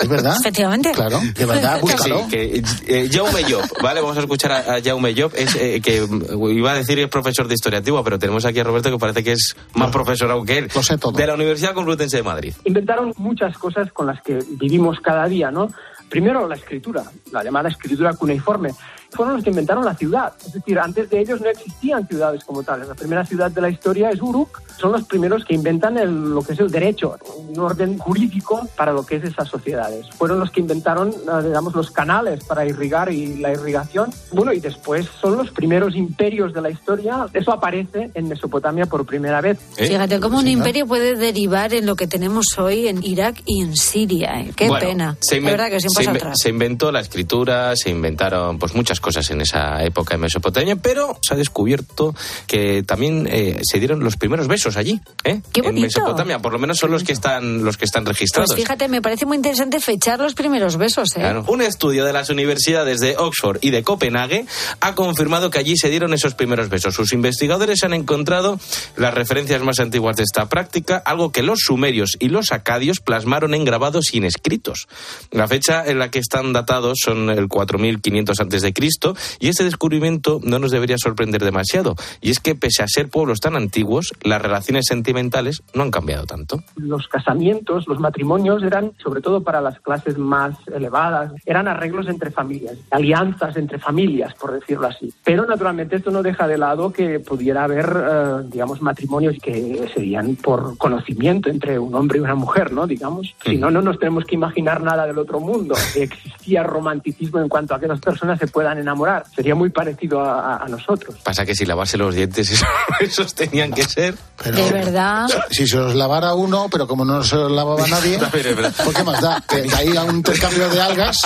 S17: ¿Es verdad?
S11: Efectivamente.
S17: Claro, de verdad, búscalo.
S15: Sí, que eh, Jaume Job, ¿vale? Vamos a escuchar a, a Jaume Job, es, eh, que iba a decir que es profesor de historia antigua, pero tenemos aquí a Roberto que parece que es más profesorado que él.
S17: Lo sé todo.
S15: De la Universidad Complutense de Madrid.
S14: inventaron muchas cosas con las que vivimos cada día, ¿no? Primero la escritura, la llamada escritura cuneiforme. Fueron los que inventaron la ciudad. Es decir, antes de ellos no existían ciudades como tales. La primera ciudad de la historia es Uruk. Son los primeros que inventan el- lo que es el derecho, un orden jurídico para lo que es esas sociedades. Fueron los que inventaron, eh, digamos, los canales para irrigar y la irrigación. Bueno, y después son los primeros imperios de la historia. Eso aparece en Mesopotamia por primera vez.
S15: ¿Eh?
S11: Fíjate cómo un
S15: Sí, ¿no?
S11: imperio puede derivar en lo que tenemos hoy en Irak y en Siria. ¿eh? Qué
S15: Bueno,
S11: pena.
S15: se inven-
S11: verdad que
S15: se
S11: atrás.
S15: se inventó la escritura, se inventaron pues muchas cosas en esa época en Mesopotamia, pero se ha descubierto que también eh, se dieron los primeros besos allí, ¿eh?
S11: Qué
S15: en. Mesopotamia, por lo menos son los que están los que están registrados.
S11: Pues fíjate, me parece muy interesante fechar los primeros besos. ¿eh?
S15: Claro. Un estudio de las universidades de Oxford y de Copenhague ha confirmado que allí se dieron esos primeros besos. Sus investigadores han encontrado las referencias más antiguas de esta práctica, algo que los sumerios y los acadios plasmaron en grabados sin escritos. La fecha en la que están datados son el 4500 antes de Cristo y este descubrimiento no nos debería sorprender demasiado. Y es que pese a ser pueblos tan antiguos, las relaciones sentimentales no han cambiado tanto.
S14: los casamientos, los matrimonios eran, sobre todo para las clases más elevadas, eran arreglos entre familias, alianzas entre familias, por decirlo así. Pero naturalmente esto no deja de lado que pudiera haber, eh, digamos, matrimonios que serían por conocimiento entre un hombre y una mujer, ¿no? Digamos. Si no, no nos tenemos que imaginar nada del otro mundo. Existía romanticismo en cuanto a que las personas se puedan enamorar. Sería muy parecido a, a- a nosotros.
S15: Pasa que si lavarse los dientes, eso- esos tenían que ser.
S11: De verdad.
S17: Si se los lavara uno, pero como no se los lavaba nadie. ¿por qué más da? Que ahí a un intercambio de algas,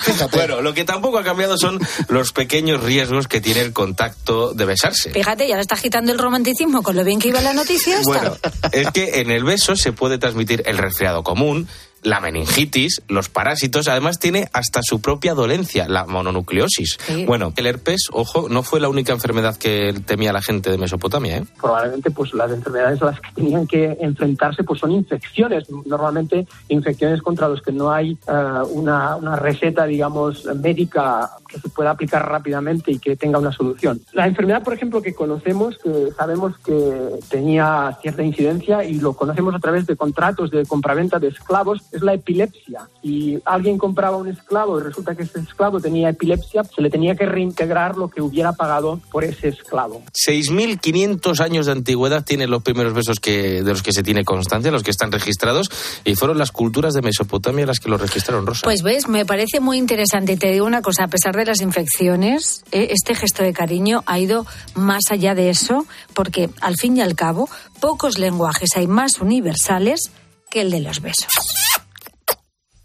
S17: fíjate.
S15: Bueno, lo que tampoco ha cambiado son los pequeños riesgos que tiene el contacto de besarse.
S11: Fíjate, ya le está agitando el romanticismo con lo bien que iba la noticia.
S15: Bueno, es que en el beso se puede transmitir el resfriado común, la meningitis, los parásitos, además tiene hasta su propia dolencia, la mononucleosis.
S11: Sí.
S15: Bueno, el herpes, ojo, no fue la única enfermedad que temía la gente de Mesopotamia, ¿eh?
S14: probablemente pues las enfermedades a las que tenían que enfrentarse pues son infecciones normalmente infecciones contra los que no hay eh, una, una receta digamos médica que se pueda aplicar rápidamente y que tenga una solución la enfermedad por ejemplo que conocemos que sabemos que tenía cierta incidencia y lo conocemos a través de contratos de compraventa de esclavos es la epilepsia si alguien compraba un esclavo y resulta que ese esclavo tenía epilepsia se le tenía que reintegrar lo que hubiera pagado por ese esclavo
S15: 6.500 años de antigüedad tienen los primeros besos que, de los que se tiene constancia, los que están registrados, y fueron las culturas de Mesopotamia las que los registraron, Rosa.
S11: Pues ves, me parece muy interesante. Y te digo una cosa, a pesar de las infecciones, eh, este gesto de cariño ha ido más allá de eso, porque al fin y al cabo, pocos lenguajes hay más universales que el de los besos.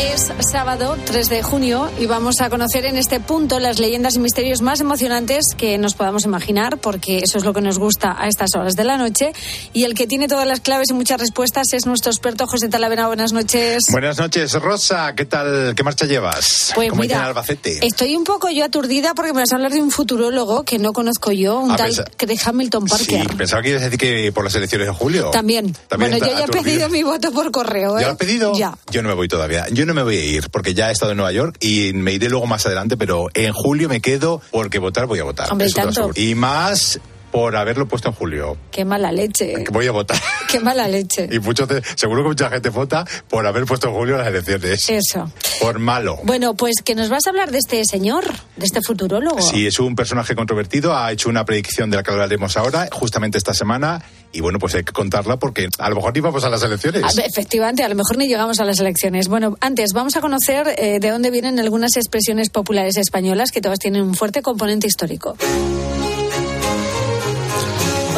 S11: Es sábado 3 de junio y vamos a conocer en este punto las leyendas y misterios más emocionantes que nos podamos imaginar, porque eso es lo que nos gusta a estas horas de la noche. Y el que tiene todas las claves y muchas respuestas es nuestro experto José Talavera. Buenas noches.
S23: Buenas noches, Rosa. ¿Qué tal? ¿Qué marcha llevas?
S11: Pues
S23: ¿Cómo
S11: mira,
S23: Albacete?
S11: Estoy un poco yo aturdida porque me vas a hablar de un futurólogo que no conozco yo, un
S23: Ah,
S11: tal Craig Hamilton Parker.
S23: Sí, pensaba que ibas a decir que por las elecciones de julio.
S11: También.
S23: También
S11: Bueno, yo ya he pedido mi voto por correo. ¿eh?
S23: ¿Ya lo has pedido?
S11: Ya.
S23: Yo no me voy todavía. Yo no me voy a ir porque ya he estado en Nueva York y me iré luego más adelante, pero en julio me quedo porque votar voy a votar.
S11: Hombre, tanto.
S23: Y más por haberlo puesto en julio.
S11: Qué mala leche.
S23: Voy a votar.
S11: Qué mala leche.
S23: Y muchos de- seguro que mucha gente vota por haber puesto en julio las elecciones.
S11: Eso.
S23: Por malo.
S11: Bueno, pues que nos vas a hablar de este señor, de este futurólogo.
S23: Sí, es un personaje controvertido, ha hecho una predicción de la que hablaremos ahora, justamente esta semana, y bueno, pues hay que contarla porque a lo mejor ni vamos a las elecciones.
S11: A ver, Efectivamente, a lo mejor ni llegamos a las elecciones. Bueno, antes vamos a conocer eh, de dónde vienen algunas expresiones populares españolas que todas tienen un fuerte componente histórico.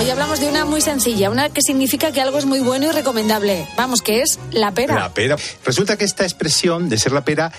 S11: Hoy hablamos de una muy sencilla, una que significa que algo es muy bueno y recomendable. Vamos, que es la pera.
S23: La pera. Resulta que esta expresión de ser la pera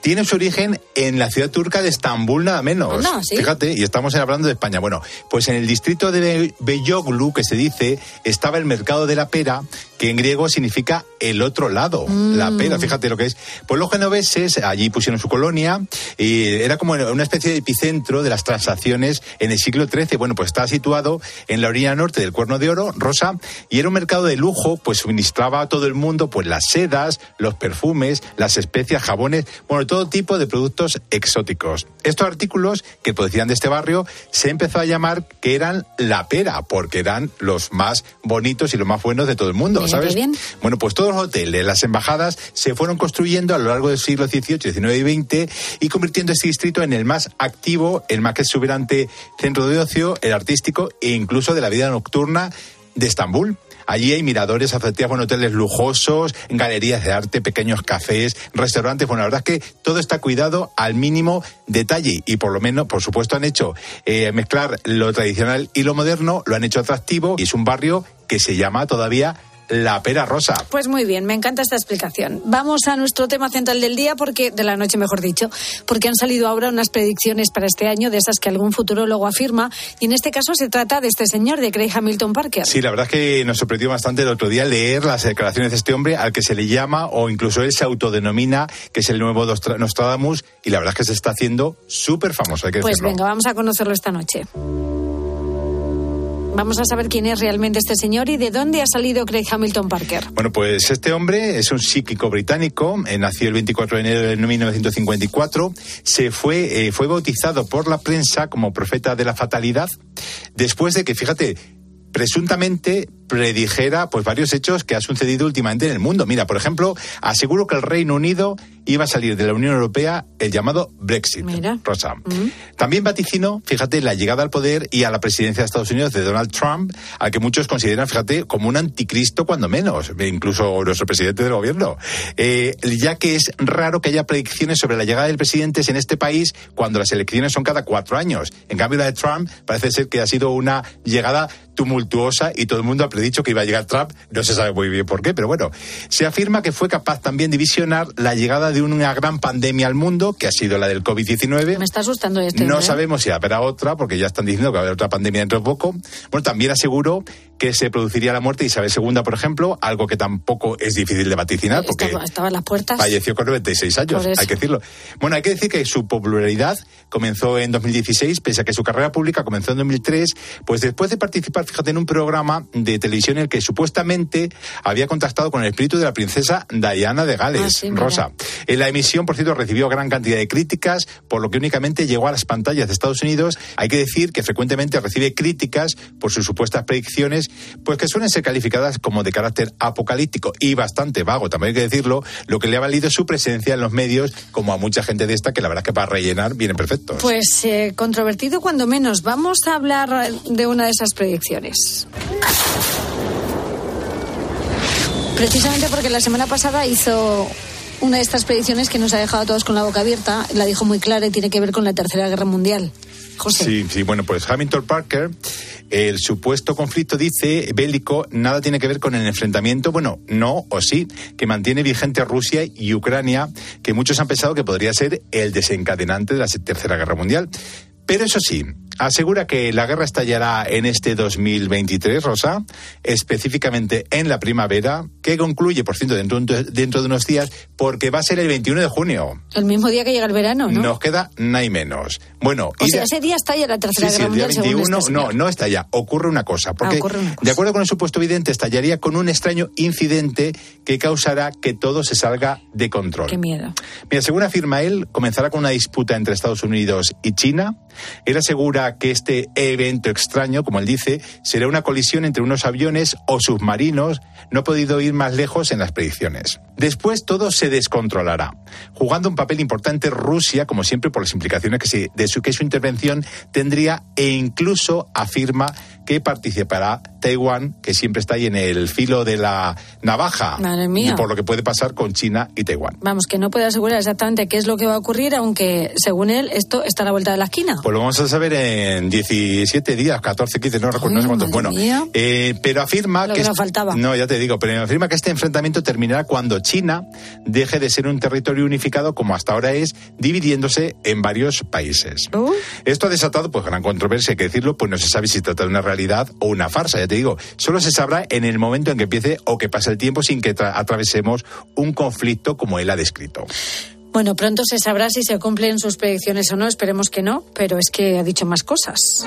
S23: tiene su origen en la ciudad turca de Estambul, nada menos.
S11: Anda, ¿sí?
S23: Fíjate, y estamos hablando de España. Bueno, pues en el distrito de Be- Beyoglu, que se dice, estaba el mercado de la pera, que en griego significa el otro lado. La pera, fíjate lo que es. Pues los genoveses allí pusieron su colonia y era como una especie de epicentro de las transacciones en el siglo XIII. Bueno, pues estaba situado en la orilla norte del Cuerno de Oro, Rosa, y era un mercado de lujo, pues suministraba a todo el mundo pues las sedas, los perfumes, las especias, jabones, bueno, todo tipo de productos exóticos. Estos artículos que producían de este barrio se empezó a llamar que eran la pera, porque eran los más bonitos y los más buenos de todo el mundo,
S11: Mira,
S23: ¿sabes?
S11: bien.
S23: Bueno, pues todos los hoteles, las embajadas se fueron construyendo a lo largo del siglo XVIII, XIX y XX y convirtiendo este distrito en el más activo, el más exuberante centro de ocio, el artístico e incluso de la vida nocturna de Estambul. Allí hay miradores, azoteas, bueno, hoteles lujosos, galerías de arte, pequeños cafés, restaurantes. Bueno, la verdad es que todo está cuidado al mínimo detalle y por lo menos, por supuesto, han hecho eh, mezclar lo tradicional y lo moderno, lo han hecho atractivo y es un barrio que se llama todavía La Pera Rosa.
S11: Pues muy bien, me encanta esta explicación. Vamos a nuestro tema central del día, porque de la noche mejor dicho, porque han salido ahora unas predicciones para este año de esas que algún futurólogo afirma, y en este caso se trata de este señor, de Craig Hamilton Parker.
S23: Sí, la verdad es que nos sorprendió bastante el otro día leer las declaraciones de este hombre al que se le llama o incluso él se autodenomina que es el nuevo Nostradamus y la verdad es que se está haciendo súper famoso, hay que
S11: Pues
S23: decirlo.
S11: venga, vamos a conocerlo esta noche. Vamos a saber quién es realmente este señor y de dónde ha salido Craig Hamilton Parker.
S23: Bueno, pues este hombre es un psíquico británico, eh, nació el 24 de enero de 1954, se fue, eh, fue bautizado por la prensa como profeta de la fatalidad, después de que, fíjate, presuntamente predijera pues varios hechos que ha sucedido últimamente en el mundo. Mira, por ejemplo, aseguró que el Reino Unido iba a salir de la Unión Europea el llamado Brexit. Rosa. También vaticinó, fíjate, la llegada al poder y a la presidencia de Estados Unidos de Donald Trump, al que muchos consideran, fíjate, como un anticristo cuando menos, e incluso nuestro presidente del gobierno. Eh, ya que es raro que haya predicciones sobre la llegada del presidente en este país cuando las elecciones son cada cuatro años. En cambio, la de Trump parece ser que ha sido una llegada tumultuosa y todo el mundo ha predicho que iba a llegar Trump, no se sabe muy bien por qué, pero bueno, se afirma que fue capaz también de visionar la llegada de una gran pandemia al mundo, que ha sido la del COVID-19.
S11: Me está asustando este
S23: No
S11: ¿eh?
S23: sabemos si habrá otra, porque ya están diciendo que va a haber otra pandemia dentro de poco. Bueno, también aseguró que se produciría la muerte de Isabel II, por ejemplo, algo que tampoco es difícil de vaticinar, porque
S11: Estaba, estaba en las puertas.
S23: falleció con 96 años, hay que decirlo. Bueno, hay que decir que su popularidad comenzó en 2016, pese a que su carrera pública comenzó en 2003, pues después de participar, fíjate, en un programa de televisión en el que supuestamente había contactado con el espíritu de la princesa Diana de Gales,
S11: Ah, sí.
S23: Rosa. En la emisión, por cierto, recibió gran cantidad de críticas, por lo que únicamente llegó a las pantallas de Estados Unidos. Hay que decir que frecuentemente recibe críticas por sus supuestas predicciones, pues que suelen ser calificadas como de carácter apocalíptico y bastante vago, también hay que decirlo, lo que le ha valido su presencia en los medios, como a mucha gente de esta, que la verdad es que para rellenar vienen perfectos.
S11: Pues eh, controvertido cuando menos. Vamos a hablar de una de esas predicciones. Precisamente porque la semana pasada hizo una de estas predicciones que nos ha dejado a todos con la boca abierta. La dijo muy clara y tiene que ver con la Tercera Guerra Mundial.
S23: Sí, sí, bueno, pues Hamilton Parker, el supuesto conflicto dice bélico nada tiene que ver con el enfrentamiento, bueno, no o sí, que mantiene vigente Rusia y Ucrania, que muchos han pensado que podría ser el desencadenante de la Tercera Guerra Mundial. Pero eso sí, asegura que la guerra estallará en este 2023, Rosa, específicamente en la primavera, que concluye, por cierto, dentro, dentro de unos días, porque va a ser el 21 de junio.
S11: El mismo día que llega el verano, ¿no?
S23: Nos queda nada y menos. Bueno,
S11: o
S23: y
S11: sea,
S23: de-
S11: ese día está ya la tercera
S23: Sí, sí,
S11: guerra
S23: el día
S11: mundial. según
S23: 21,
S11: este
S23: no, no está ya. Ocurre una cosa. Porque,
S11: Ah, ocurre una
S23: de acuerdo con el supuesto vidente, estallaría con un extraño incidente que causará que todo se salga de control.
S11: Qué miedo.
S23: Mira, según afirma él, comenzará con una disputa entre Estados Unidos y China. Él asegura que este evento extraño, como él dice, será una colisión entre unos aviones o submarinos. No ha podido ir más lejos en las predicciones. Después todo se descontrolará, jugando un papel importante Rusia, como siempre, por las implicaciones que, de su, que su intervención tendría e incluso afirma que participará Taiwán, que siempre está ahí en el filo de la navaja,
S11: Madre mía.
S23: por lo que puede pasar con China y Taiwán.
S11: Vamos, que no puede asegurar exactamente qué es lo que va a ocurrir, aunque según él esto está a la vuelta de la esquina.
S23: Pues lo vamos a saber en 17 días, 14, 15, no recuerdo, no sé cuántos. Bueno, eh, pero afirma
S11: Lo
S23: que.
S11: que nos
S23: est-
S11: faltaba.
S23: No, ya te digo, pero afirma que este enfrentamiento terminará cuando China deje de ser un territorio unificado como hasta ahora es, dividiéndose en varios países.
S11: Uh.
S23: Esto ha desatado pues gran controversia, hay que decirlo, pues no se sabe si trata de una realidad o una farsa, ya te digo. Solo se sabrá en el momento en que empiece o que pase el tiempo sin que tra- atravesemos un conflicto como él ha descrito.
S11: Bueno, pronto se sabrá si se cumplen sus predicciones o no, esperemos que no, pero es que ha dicho más cosas.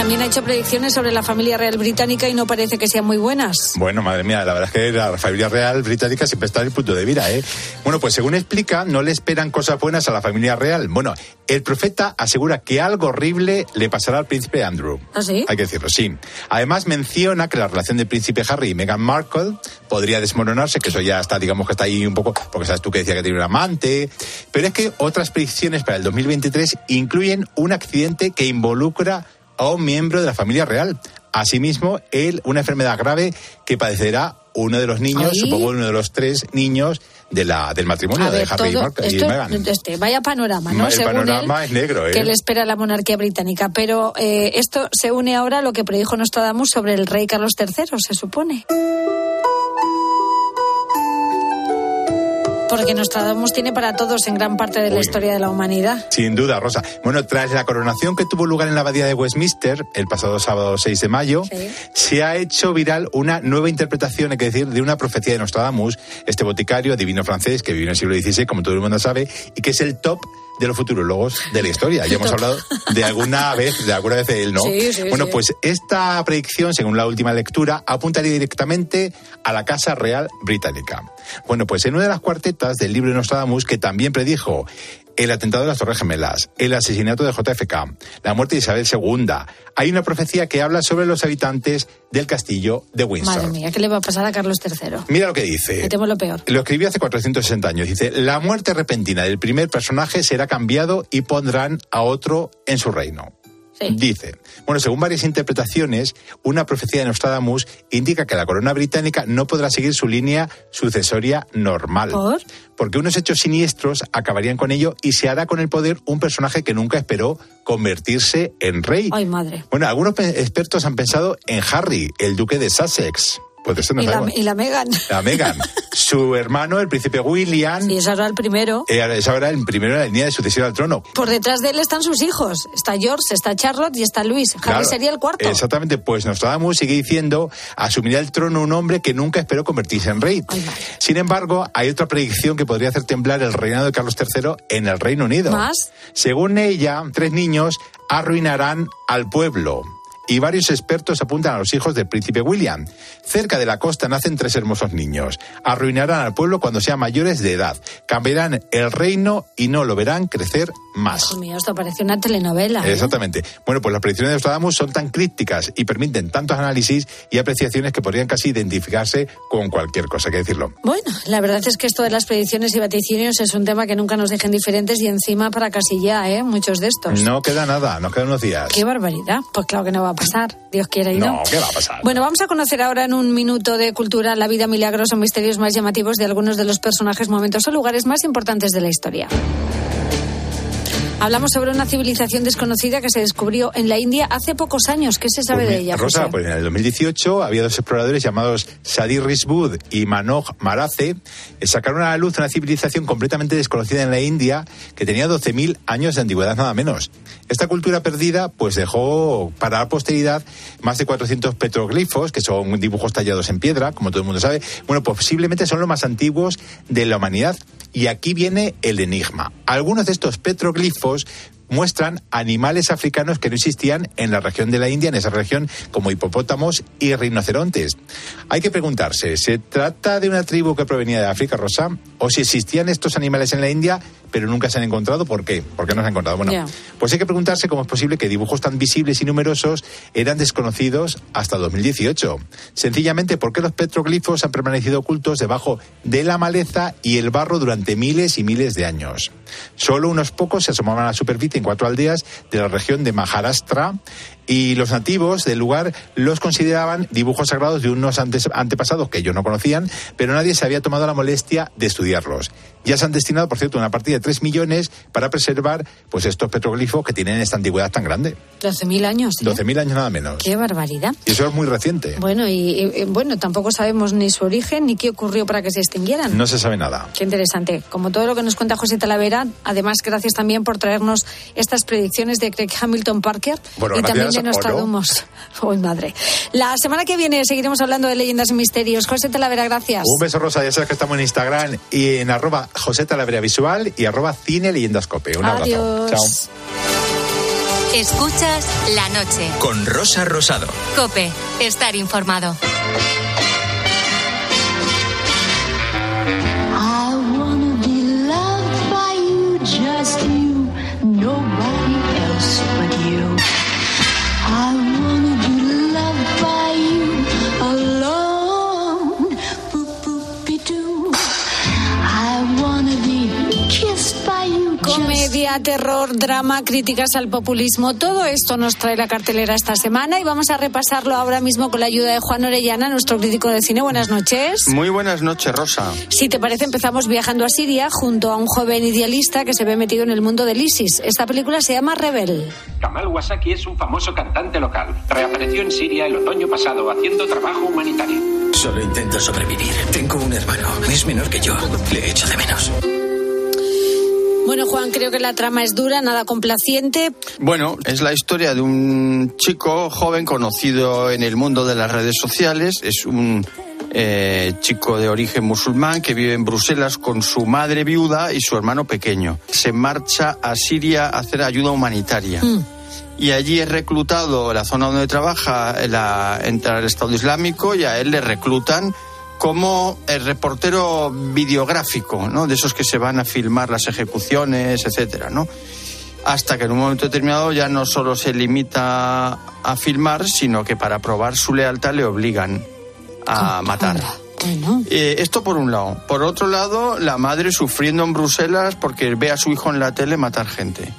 S11: También ha hecho predicciones sobre la familia real británica y no parece que sean muy buenas.
S23: Bueno, madre mía, la verdad es que la familia real británica siempre está en el punto de mira, ¿eh? Bueno, pues según explica, no le esperan cosas buenas a la familia real. Bueno, el profeta asegura que algo horrible le pasará al príncipe Andrew.
S11: ¿Ah, sí?
S23: Hay que decirlo, sí. Además menciona que la relación del príncipe Harry y Meghan Markle podría desmoronarse, que eso ya está, digamos que está ahí un poco, porque sabes tú que decía que tiene un amante. Pero es que otras predicciones para el 2023 incluyen un accidente que involucra a un miembro de la familia real. Asimismo, él, una enfermedad grave que padecerá uno de los niños,
S11: Ahí.
S23: supongo uno de los tres niños de la, del matrimonio
S11: A
S23: de
S11: ver,
S23: Harry y,
S11: todo,
S23: y
S11: esto,
S23: Meghan.
S11: este, vaya panorama, ¿no?
S23: El
S11: Según
S23: panorama
S11: él,
S23: es negro, ¿eh?
S11: que le espera la monarquía británica. Pero eh, esto se une ahora a lo que predijo Nostradamus sobre el rey Carlos III, se supone. Porque Nostradamus tiene para todos en gran parte de la historia de la humanidad.
S23: Sin duda, Rosa. Bueno, tras la coronación que tuvo lugar en la abadía de Westminster el pasado sábado 6 de mayo, se ha hecho viral una nueva interpretación, hay que decir, de una profecía de Nostradamus, este boticario divino francés que vivió en el siglo XVI, como todo el mundo sabe, y que es el top de los futurólogos de la historia. Ya hemos hablado de alguna vez, de alguna vez de él, ¿no?
S11: Sí, sí,
S23: bueno,
S11: sí.
S23: pues esta predicción, según la última lectura, apuntaría directamente a la Casa Real Británica. Bueno, pues en una de las cuartetas del libro de Nostradamus, que también predijo el atentado de las Torres Gemelas, el asesinato de JFK, la muerte de Isabel II, hay una profecía que habla sobre los habitantes del castillo de Windsor.
S11: Madre mía, ¿qué le va a pasar a Carlos III?
S23: Mira lo que dice.
S11: Me temo lo peor.
S23: Lo escribió hace 460 años. Dice, la muerte repentina del primer personaje será cambiado y pondrán a otro en su reino. Dice, bueno, según varias interpretaciones, una profecía de Nostradamus indica que la corona británica no podrá seguir su línea sucesoria normal.
S11: ¿Por?
S23: Porque unos hechos siniestros acabarían con ello y se hará con el poder un personaje que nunca esperó convertirse en rey.
S11: Ay, madre.
S23: Bueno, algunos pe- expertos han pensado en Harry, el duque de Sussex. No
S11: y, la, y la Megan.
S23: La Meghan. Su hermano, el príncipe William,
S11: Y es ahora el primero.
S23: eh, es ahora el primero en la línea de sucesión al trono.
S11: Por detrás de él están sus hijos. Está George, está Charlotte y está Luis. Harry
S23: Claro,
S11: sería el cuarto.
S23: Exactamente, pues Nostradamus sigue diciendo, asumirá el trono un hombre que nunca esperó convertirse en rey. Sin embargo, hay otra predicción que podría hacer temblar el reinado de Carlos III en el Reino Unido.
S11: ¿Más?
S23: Según ella, tres niños arruinarán al pueblo. Y varios expertos apuntan a los hijos del príncipe William. Cerca de la costa nacen tres hermosos niños. Arruinarán al pueblo cuando sean mayores de edad. Cambiarán el reino y no lo verán crecer más.
S11: Hijo mío, esto parece una telenovela. ¿eh?
S23: Exactamente. Bueno, pues las predicciones de Nostradamus son tan crípticas y permiten tantos análisis y apreciaciones que podrían casi identificarse con cualquier cosa, hay que decirlo.
S11: Bueno, la verdad es que esto de las predicciones y vaticinios es un tema que nunca nos dejen diferentes y encima para casi ya, ¿eh? Muchos de estos.
S23: No queda nada, nos quedan unos días.
S11: Qué barbaridad. Pues claro que no va a pasar. Dios quiera y no.
S23: No, ¿qué va a pasar?
S11: Bueno, vamos a conocer ahora en un minuto de cultura la vida, milagros o misterios más llamativos de algunos de los personajes, momentos o lugares más importantes de la historia. Hablamos sobre una civilización desconocida que se descubrió en la India hace pocos años. ¿Qué se sabe
S23: Pues
S11: de ella?
S23: Rosa,
S11: José?
S23: pues en el 2018 había dos exploradores llamados Sadir Risbud y Manoj Marace. eh, Sacaron a la luz una civilización completamente desconocida en la India que tenía 12.000 años de antigüedad nada menos. Esta cultura perdida pues dejó para la posteridad más de 400 petroglifos, que son dibujos tallados en piedra, como todo el mundo sabe. Bueno, pues posiblemente son los más antiguos de la humanidad. Y aquí viene el enigma. Algunos de estos petroglifos muestran animales africanos que no existían en la región de la India, en esa región, como hipopótamos y rinocerontes. Hay que preguntarse, ¿se trata de una tribu que provenía de África, Rosa? ¿O si existían estos animales en la India, pero nunca se han encontrado? ¿Por qué? ¿Por qué no se han encontrado? Bueno, pues hay que preguntarse cómo es posible que dibujos tan visibles y numerosos eran desconocidos hasta 2018. Sencillamente porque los petroglifos han permanecido ocultos debajo de la maleza y el barro durante miles y miles de años. Solo unos pocos se asomaban a la superficie en cuatro aldeas de la región de Maharashtra y los nativos del lugar los consideraban dibujos sagrados de unos antepasados que ellos no conocían, pero nadie se había tomado la molestia de estudiarlos. Ya se han destinado, por cierto, una partida de 3 millones para preservar pues estos petroglifos que tienen esta antigüedad tan grande.
S11: 12.000 años. ¿eh?
S23: 12.000 años nada menos.
S11: Qué barbaridad.
S23: Y eso es muy reciente.
S11: Bueno, y, y- bueno, tampoco sabemos ni su origen ni qué ocurrió para que se extinguieran.
S23: No se sabe nada.
S11: Qué interesante. Como todo lo que nos cuenta José Talavera, además, gracias también por traernos estas predicciones de Craig Hamilton Parker
S23: Bueno,
S11: y también de
S23: ¿o no?
S11: Uy, madre. La semana que viene seguiremos hablando de leyendas y misterios. José Talavera, gracias.
S23: Un beso, Rosa. Ya sabes que estamos en Instagram y en arroba José Talavera Visual y arroba Cine Leyendascope. Un abrazo.
S7: Adiós.
S23: Chao.
S7: Escuchas la noche.
S6: Con Rosa Rosado.
S7: Cope, estar informado.
S11: Comedia, terror, drama, críticas al populismo, todo esto nos trae la cartelera esta semana y vamos a repasarlo ahora mismo con la ayuda de Juan Orellana, nuestro crítico de cine. Buenas noches.
S24: Muy buenas noches, Rosa.
S11: Si te parece, empezamos viajando a Siria junto a un joven idealista que se ve metido en el mundo del ISIS. Esta película se llama Rebel.
S25: Kamal Wasaki es un famoso cantante local. Reapareció en Siria el otoño pasado haciendo trabajo humanitario.
S26: Solo intento sobrevivir. Tengo un hermano. Es menor que yo. Le echo de menos.
S11: Bueno, Juan, creo que la trama es dura, nada complaciente.
S24: Bueno, es la historia de un chico joven conocido en el mundo de las redes sociales. Es un eh, chico de origen musulmán que vive en Bruselas con su madre viuda y su hermano pequeño. Se marcha a Siria a hacer ayuda humanitaria. Y allí es reclutado, la zona donde trabaja, la, entra el Estado Islámico y a él le reclutan como el reportero videográfico, ¿no? De esos que se van a filmar las ejecuciones, etcétera, ¿no? Hasta que en un momento determinado ya no solo se limita a filmar, sino que para probar su lealtad le obligan a matar. Eh, esto por un lado. Por otro lado, la madre sufriendo en Bruselas porque ve a su hijo en la tele matar gente.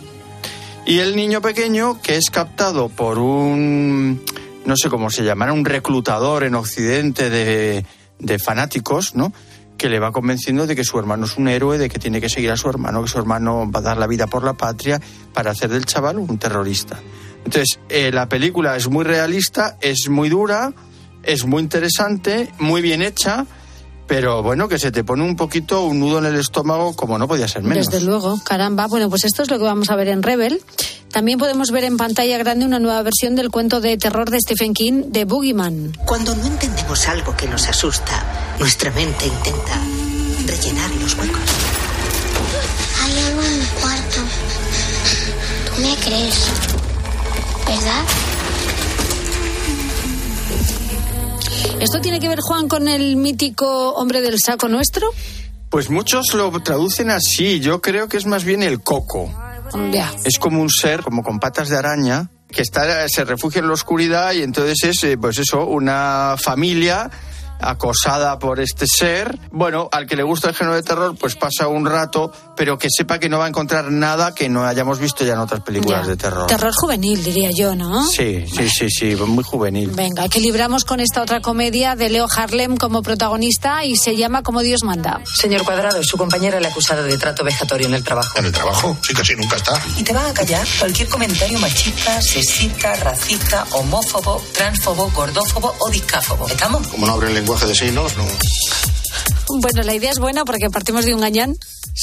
S24: Y el niño pequeño que es captado por un, no sé cómo se llamará, un reclutador en Occidente de, de fanáticos, ¿no? Que le va convenciendo de que su hermano es un héroe, de que tiene que seguir a su hermano, que su hermano va a dar la vida por la patria para hacer del chaval un terrorista. Entonces, eh, la película es muy realista, es muy dura, es muy interesante, muy bien hecha, pero bueno, que se te pone un poquito un nudo en el estómago como no podía ser menos.
S11: Desde luego, caramba. Bueno, pues esto es lo que vamos a ver en Rebel. También podemos ver en pantalla grande una nueva versión del cuento de terror de Stephen King, de Boogeyman.
S27: Cuando no entendemos algo que nos asusta, nuestra mente intenta rellenar los huecos.
S28: Hay algo en mi cuarto. Tú me crees, ¿verdad?
S11: ¿Esto tiene que ver, Juan, con el mítico hombre del saco nuestro?
S24: Pues muchos lo traducen así, yo creo que es más bien el coco. Es como un ser, como con patas de araña, que está, se refugia en la oscuridad y entonces es, eh, pues eso, una familia acosada por este ser. Bueno, al que le gusta el género de terror, pues pasa un rato, pero que sepa que no va a encontrar nada que no hayamos visto ya en otras películas
S11: Ya.
S24: de terror.
S11: Terror juvenil, diría yo, ¿no?
S24: Sí, sí, sí, sí, muy juvenil.
S11: Venga, equilibramos con esta otra comedia de Leo Harlem como protagonista y se llama Como Dios manda.
S29: Señor Cuadrado, su compañera le ha acusado de trato vejatorio en el trabajo.
S22: ¿En el trabajo? Sí, casi nunca está.
S29: ¿Y te van a callar? Cualquier comentario machista, sexista, racista, homófobo, transfobo, gordófobo o discáfobo. ¿Estamos?
S22: Como no abre el lenguaje de signos, no.
S11: Bueno, la idea es buena porque partimos de un gañán.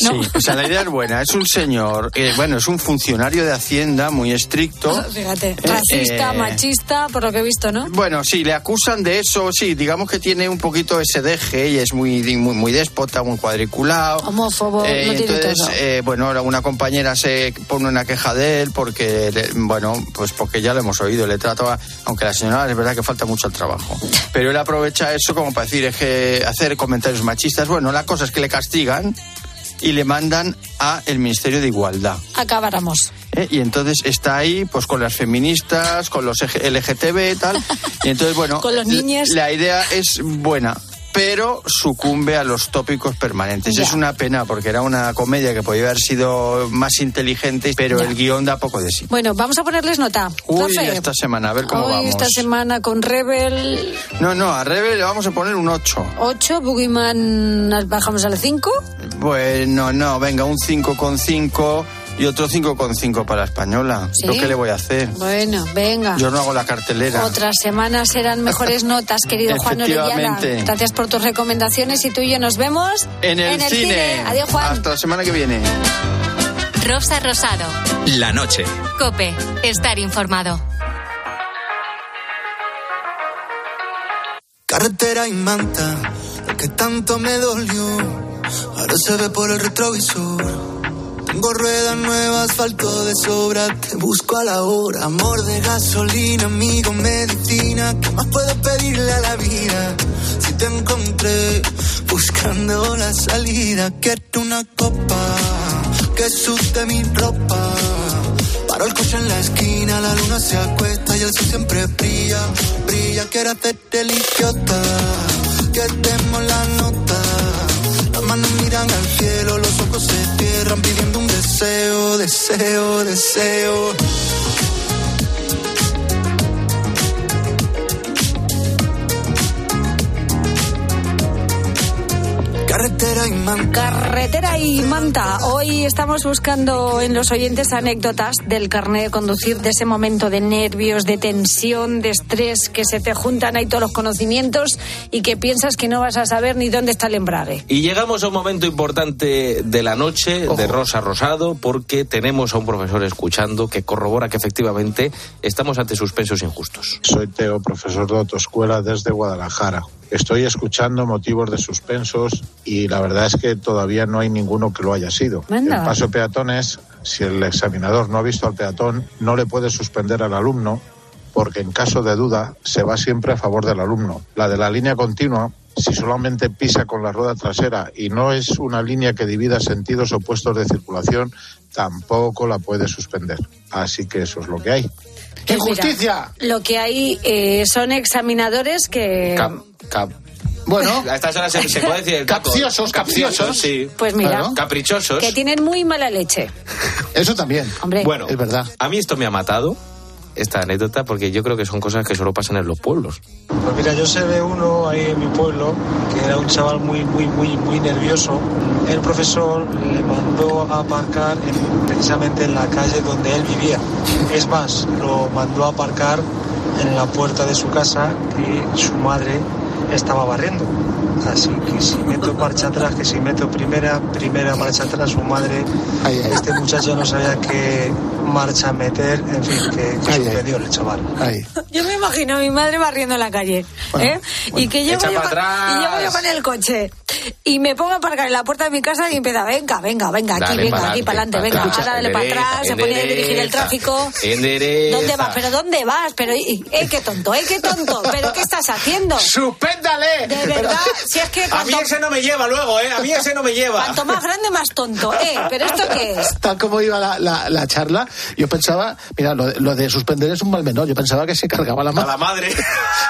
S11: ¿no?
S24: Sí, o sea, la idea es buena. Es un señor, eh, bueno, es un funcionario de Hacienda muy estricto.
S11: Fíjate, racista,
S24: eh,
S11: machista, por lo que he visto, ¿no?
S24: Bueno, sí, le acusan de eso, sí, digamos que tiene un poquito ese deje y es muy, muy, muy déspota, muy cuadriculado.
S11: Homófobo,
S24: Eh,
S11: lo tiene
S24: entonces,
S11: todo.
S24: eh, bueno, una compañera se pone una queja de él porque, le- bueno, pues porque ya lo hemos oído, le trata, a- aunque la señora es verdad que falta mucho al trabajo. Pero él aprovecha eso como para decir, es que hacer comentarios machistas. Bueno, la cosa es que le castigan y le mandan a el Ministerio de Igualdad.
S11: Acabáramos.
S24: ¿eh? Y entonces está ahí, pues con las feministas, con los LGTB y tal. Y entonces, bueno,
S11: Con los niños.
S24: La idea es buena, pero sucumbe a los tópicos permanentes. Es una pena porque era una comedia que podía haber sido más inteligente, pero el guion da poco de sí.
S11: Bueno, vamos a ponerles nota.
S24: Uy, esta semana, a ver cómo
S11: Hoy,
S24: vamos.
S11: esta semana con Rebel
S24: No, no, a Rebe le vamos a poner un 8.
S11: 8, Boogeyman bajamos al 5.
S24: Bueno, no, venga, un 5,5 y otro 5,5 para española.
S11: ¿Sí?
S24: ¿Lo que le voy a hacer?
S11: Bueno, venga.
S24: Yo no hago la cartelera.
S11: Otras semanas serán mejores notas, querido Juan Orellana. Gracias por tus recomendaciones y tú y yo nos vemos
S24: En el, cine.
S11: Adiós, Juan.
S24: Hasta la semana que viene.
S7: Rosa Rosado.
S6: La noche.
S7: Cope. Estar informado.
S10: Carretera y manta, lo que tanto me dolió, ahora se ve por el retrovisor. Tengo ruedas nuevas, asfalto de sobra, te busco a la hora. Amor de gasolina, amigo, medicina, ¿qué más puedo pedirle a la vida? Si te encontré buscando la salida, quiero una copa que suste mi ropa. Paro el coche en la esquina, la luna se acuesta y el sol siempre brilla, brilla. Quiero hacerte el idiota, que demos la nota. Miran al cielo, los ojos se cierran pidiendo un deseo, deseo, deseo. Carretera y manta.
S11: Carretera y manta. Hoy estamos buscando en los oyentes anécdotas del carnet de conducir, de ese momento de nervios, de tensión, de estrés, que se te juntan ahí todos los conocimientos y que piensas que no vas a saber ni dónde está el embrague.
S15: Y llegamos a un momento importante de la noche de Rosa Rosado porque tenemos a un profesor escuchando que corrobora que efectivamente estamos ante suspensos injustos.
S30: Soy Teo, profesor de autoescuela desde Guadalajara. Estoy escuchando motivos de suspensos y la verdad es que todavía no hay ninguno que lo haya sido. El paso de peatones, si el examinador no ha visto al peatón, no le puede suspender al alumno porque en caso de duda se va siempre a favor del alumno. La de la línea continua, si solamente pisa con la rueda trasera y no es una línea que divida sentidos opuestos de circulación, tampoco la puede suspender. Así que eso es lo que hay.
S11: Pues mira, lo que hay eh, son examinadores que...
S17: Bueno.
S15: A estas horas se, se puede decir el taco.
S17: Capciosos, capciosos.
S15: sí.
S11: Pues mira.
S15: Caprichosos.
S11: que tienen muy mala leche.
S17: Eso también.
S11: Hombre.
S15: Bueno,
S17: Es verdad.
S15: A mí esto me ha matado, esta anécdota, porque yo creo que son cosas que solo pasan en los pueblos.
S31: Pues mira, yo sé de uno ahí en mi pueblo que era un chaval muy, muy, muy, muy nervioso. El profesor le mandó a aparcar en- precisamente en la calle donde él vivía. Es más, lo mandó a aparcar en la puerta de su casa que su madre estaba barriendo. Así que si meto marcha atrás, que si meto primera, primera marcha atrás, su madre, este muchacho no sabía qué marcha meter, en fin, que, que suspendió el chaval.
S11: Yo me imagino a mi madre barriendo la calle. ¿eh? y que yo, con, y llevo yo con el coche. Y me pongo a aparcar en la puerta de mi casa y empieza, venga, venga, venga, aquí,
S15: Dale
S11: venga, aquí para adelante, venga, ahora dale para atrás, se pone a dirigir el tráfico.
S15: Endereza.
S11: ¿Dónde vas? ¿Pero dónde vas? Pero, eh, qué tonto, eh, qué tonto. ¿Pero qué estás haciendo?
S17: ¡Suspéndale!
S11: De verdad, si es que
S15: A mí
S11: cuanto,
S15: ese no me lleva luego, ¿eh? A mí ese no me lleva.
S11: cuanto más grande, más tonto. Eh, ¿pero esto qué es?
S17: Tal como iba la, la- la charla, yo pensaba, mira, lo, de- lo de suspender es un mal menor. Yo pensaba que se cargaba la
S15: A
S17: mano.
S15: la madre.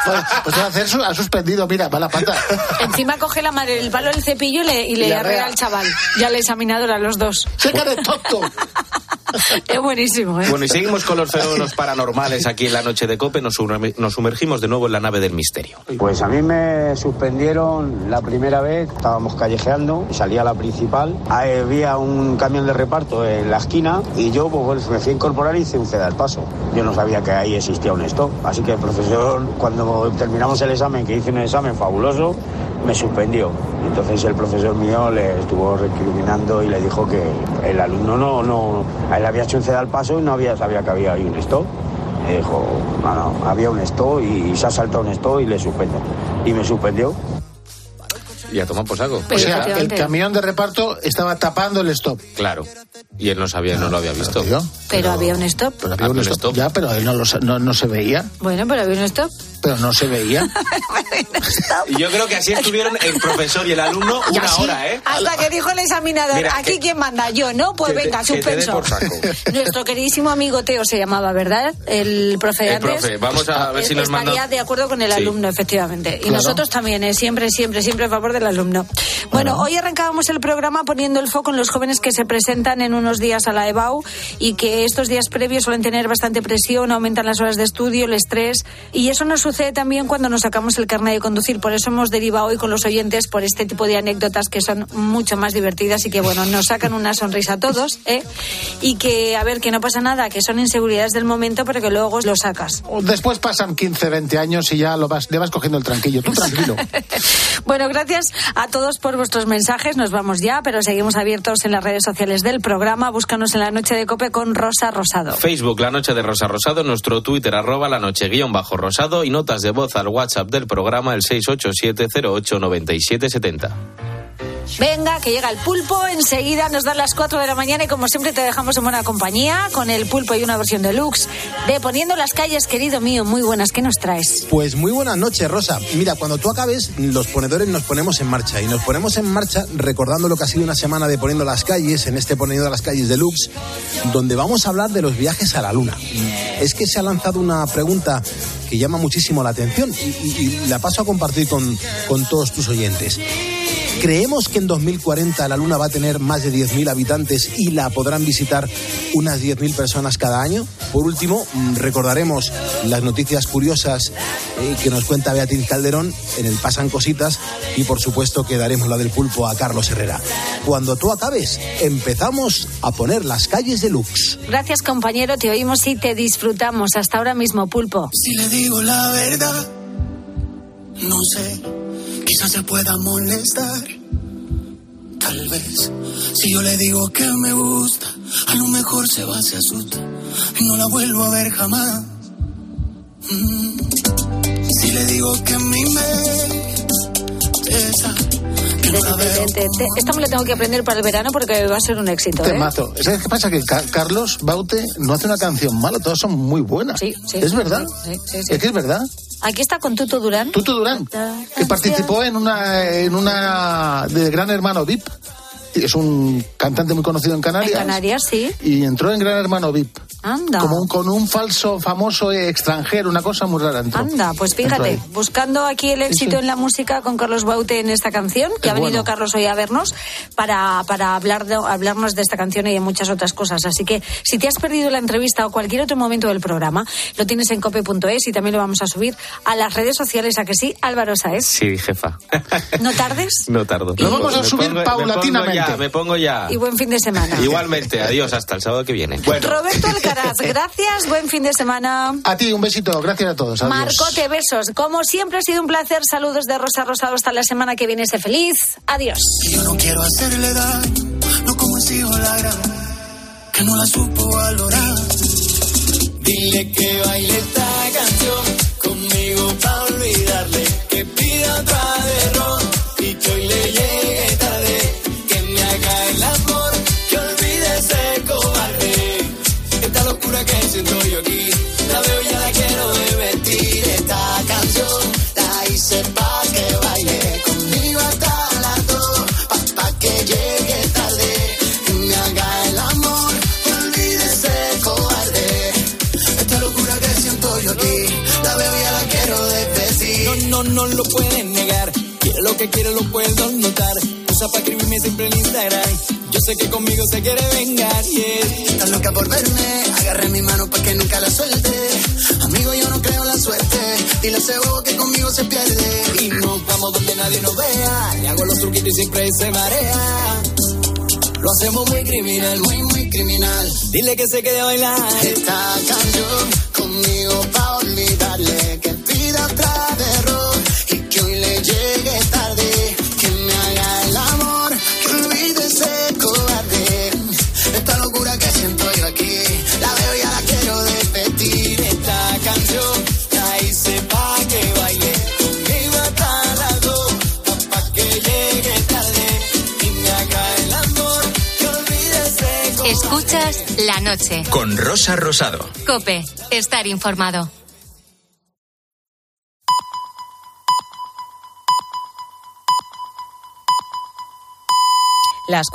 S17: Pues, pues va a hacer su- ha suspendido, mira, mala pata.
S11: Encima coge la madre el palo del cepillo y le, y le arrea al chaval. Ya la examinadora a los dos.
S17: ¡Se de tonto!
S11: Es buenísimo, ¿eh?
S15: Bueno, y seguimos con los fenómenos paranormales aquí en la noche de Cope. Nos, nos sumergimos de nuevo en la nave del misterio.
S32: Pues a mí me suspendieron la primera vez, estábamos callejeando, salía la principal, había un camión de reparto en la esquina y yo pues me fui a incorporar y hice un ceda al paso. Yo no sabía que ahí existía un stop, así que el profesor cuando terminamos el examen, que hice un examen fabuloso, me suspendió. Entonces el profesor mío le estuvo recriminando y le dijo que el alumno no, no, él había hecho un ceda al paso y no había sabía que había ahí un stop. Dijo, no, no, había un stop y se ha saltado un stop y le suspendo. Y me suspendió.
S15: Y a tomar por saco.
S17: O sea, el camión de reparto estaba tapando el stop.
S15: Claro. Y él no sabía, no lo había visto.
S11: Pero había un stop.
S17: Pero había un stop. Ya, pero él no, lo no, no se veía.
S11: Bueno, pero había un stop.
S17: Pero no se veía.
S15: Y yo creo que así estuvieron el profesor y el alumno
S11: Y
S15: una
S11: así,
S15: hora, ¿eh?
S11: Hasta que dijo el examinador,
S15: Mira,
S11: ¿aquí
S15: que-
S11: quién manda? Yo, ¿no? Pues
S15: que
S11: venga,
S15: que
S11: suspenso.
S15: por saco.
S11: Nuestro queridísimo amigo Teo se llamaba, ¿verdad? El profe
S15: El
S11: antes.
S15: profe, vamos a ver si nos
S11: Estaría
S15: manda-
S11: de acuerdo con el
S15: Sí.
S11: alumno, efectivamente. Y
S15: Claro.
S11: nosotros también, ¿eh? siempre, siempre, siempre a favor del alumno. Bueno, hoy arrancábamos el programa poniendo el foco en los jóvenes que se presentan en unos días a la EBAU y que estos días previos suelen tener bastante presión, aumentan las horas de estudio, el estrés. Y eso nos sucede también cuando nos sacamos el carnet de conducir. Por eso hemos derivado hoy con los oyentes por este tipo de anécdotas que son mucho más divertidas y que, bueno, nos sacan una sonrisa a todos. ¿eh? Y que, a ver, que no pasa nada, que son inseguridades del momento, pero que luego lo sacas.
S17: Después pasan 15, 20 años y ya lo vas, le vas cogiendo el tranquillo. Tú tranquilo.
S11: Bueno, gracias a todos por vuestros mensajes. Nos vamos ya, pero seguimos abiertos en las redes sociales del programa. Búscanos en la noche de Cope con Rosa Rosado.
S15: Facebook, La Noche de Rosa Rosado, nuestro Twitter, arroba la noche guion bajo rosado y notas de voz al WhatsApp del programa el 687-08-9770.
S11: Venga, que llega el pulpo. Enseguida nos dan las 4 de la mañana y como siempre te dejamos en buena compañía con el pulpo y una versión deluxe de Poniendo las calles, querido mío. Muy buenas, ¿qué nos traes?
S33: Pues muy buenas noches, Rosa. Mira, cuando tú acabes, los ponedores nos ponemos en marcha. Y nos ponemos en marcha recordando lo que ha sido una semana de Poniendo las calles, en este Poniendo las calles deluxe, donde vamos a hablar de los viajes a la Luna. Es que se ha lanzado una pregunta que llama muchísimo la atención y, y- la paso a compartir con, con todos tus oyentes. ¿Creemos que en 2040 la Luna va a tener más de 10.000 habitantes y la podrán visitar unas 10.000 personas cada año? Por último, mm, recordaremos las noticias curiosas eh, que nos cuenta Beatriz Calderón en el Pasan Cositas y por supuesto que daremos la del pulpo a Carlos Herrera. Cuando tú acabes, empezamos a poner las calles de Lux.
S11: Gracias, compañero. Te oímos y te disfrutamos. Hasta ahora mismo, pulpo.
S10: Si le digo la verdad, no sé, quizás se pueda molestar. Tal vez, si yo le digo que me gusta, a lo mejor se va, se asusta y no la vuelvo a ver jamás. Mm. Si le digo que mi
S11: te- Esta me la tengo que aprender para el verano porque va a ser un éxito. ¿eh?
S17: Temazo. ¿Sabes qué pasa? Que Ca- Carlos Baute no hace una canción mala, todas son muy buenas.
S11: Sí, sí.
S17: ¿Es verdad?
S11: Sí, sí, sí.
S17: Es que es verdad.
S11: Aquí está con Tuto Durán.
S17: Tuto Durán, que participó en una, en una de Gran Hermano VIP. Es un cantante muy conocido en
S11: En
S17: Canarias.
S11: Canarias, sí.
S17: Y entró en Gran Hermano VIP.
S11: Anda.
S17: Como un- con un falso famoso extranjero, una cosa muy rara. entró.
S11: Anda, pues fíjate, buscando aquí el éxito en la música con Carlos Baute en esta canción, que ha venido
S17: bueno.
S11: Carlos hoy a vernos para, para hablar de, hablarnos de esta canción y de muchas otras cosas. Así que si te has perdido la entrevista o cualquier otro momento del programa, lo tienes en cope.es y también lo vamos a subir a las redes sociales, a que sí, Álvaro Saez.
S15: Sí, jefa.
S11: No tardes
S15: No tardo.
S17: Lo vamos a subir
S15: pongo-
S17: paulatinamente.
S15: Me pongo ya, me pongo ya.
S11: y buen fin de semana.
S15: Igualmente, adiós, hasta el sábado que viene. Bueno,
S11: Roberto Alcaraz, gracias, buen fin de semana.
S17: A ti, un besito. Gracias a todos. Adiós.
S11: Marcote, besos. Como siempre ha sido un placer. Saludos de Rosa Rosado hasta la semana que viene. Sé feliz. Adiós.
S10: Yo no quiero hacerle daño, no como la gran, que no la supo valorar. Dile que baile que
S21: quiere, lo puedo notar. Usa para escribirme siempre en Instagram. Yo sé que conmigo se quiere vengar, yeah.
S34: Loca por verme, agarré mi mano pa' que nunca la suelte. Amigo, yo no creo en la suerte. Dile a ese bobo que conmigo se pierde.
S21: Y nos vamos donde nadie nos vea. Le hago los truquitos y siempre se marea. Lo hacemos muy criminal, muy, muy criminal. Dile que se quede a bailar.
S34: Esta canción conmigo pa' olvidarle.
S7: Noche.
S6: Con Rosa Rosado.
S7: Cope, estar informado.
S1: Las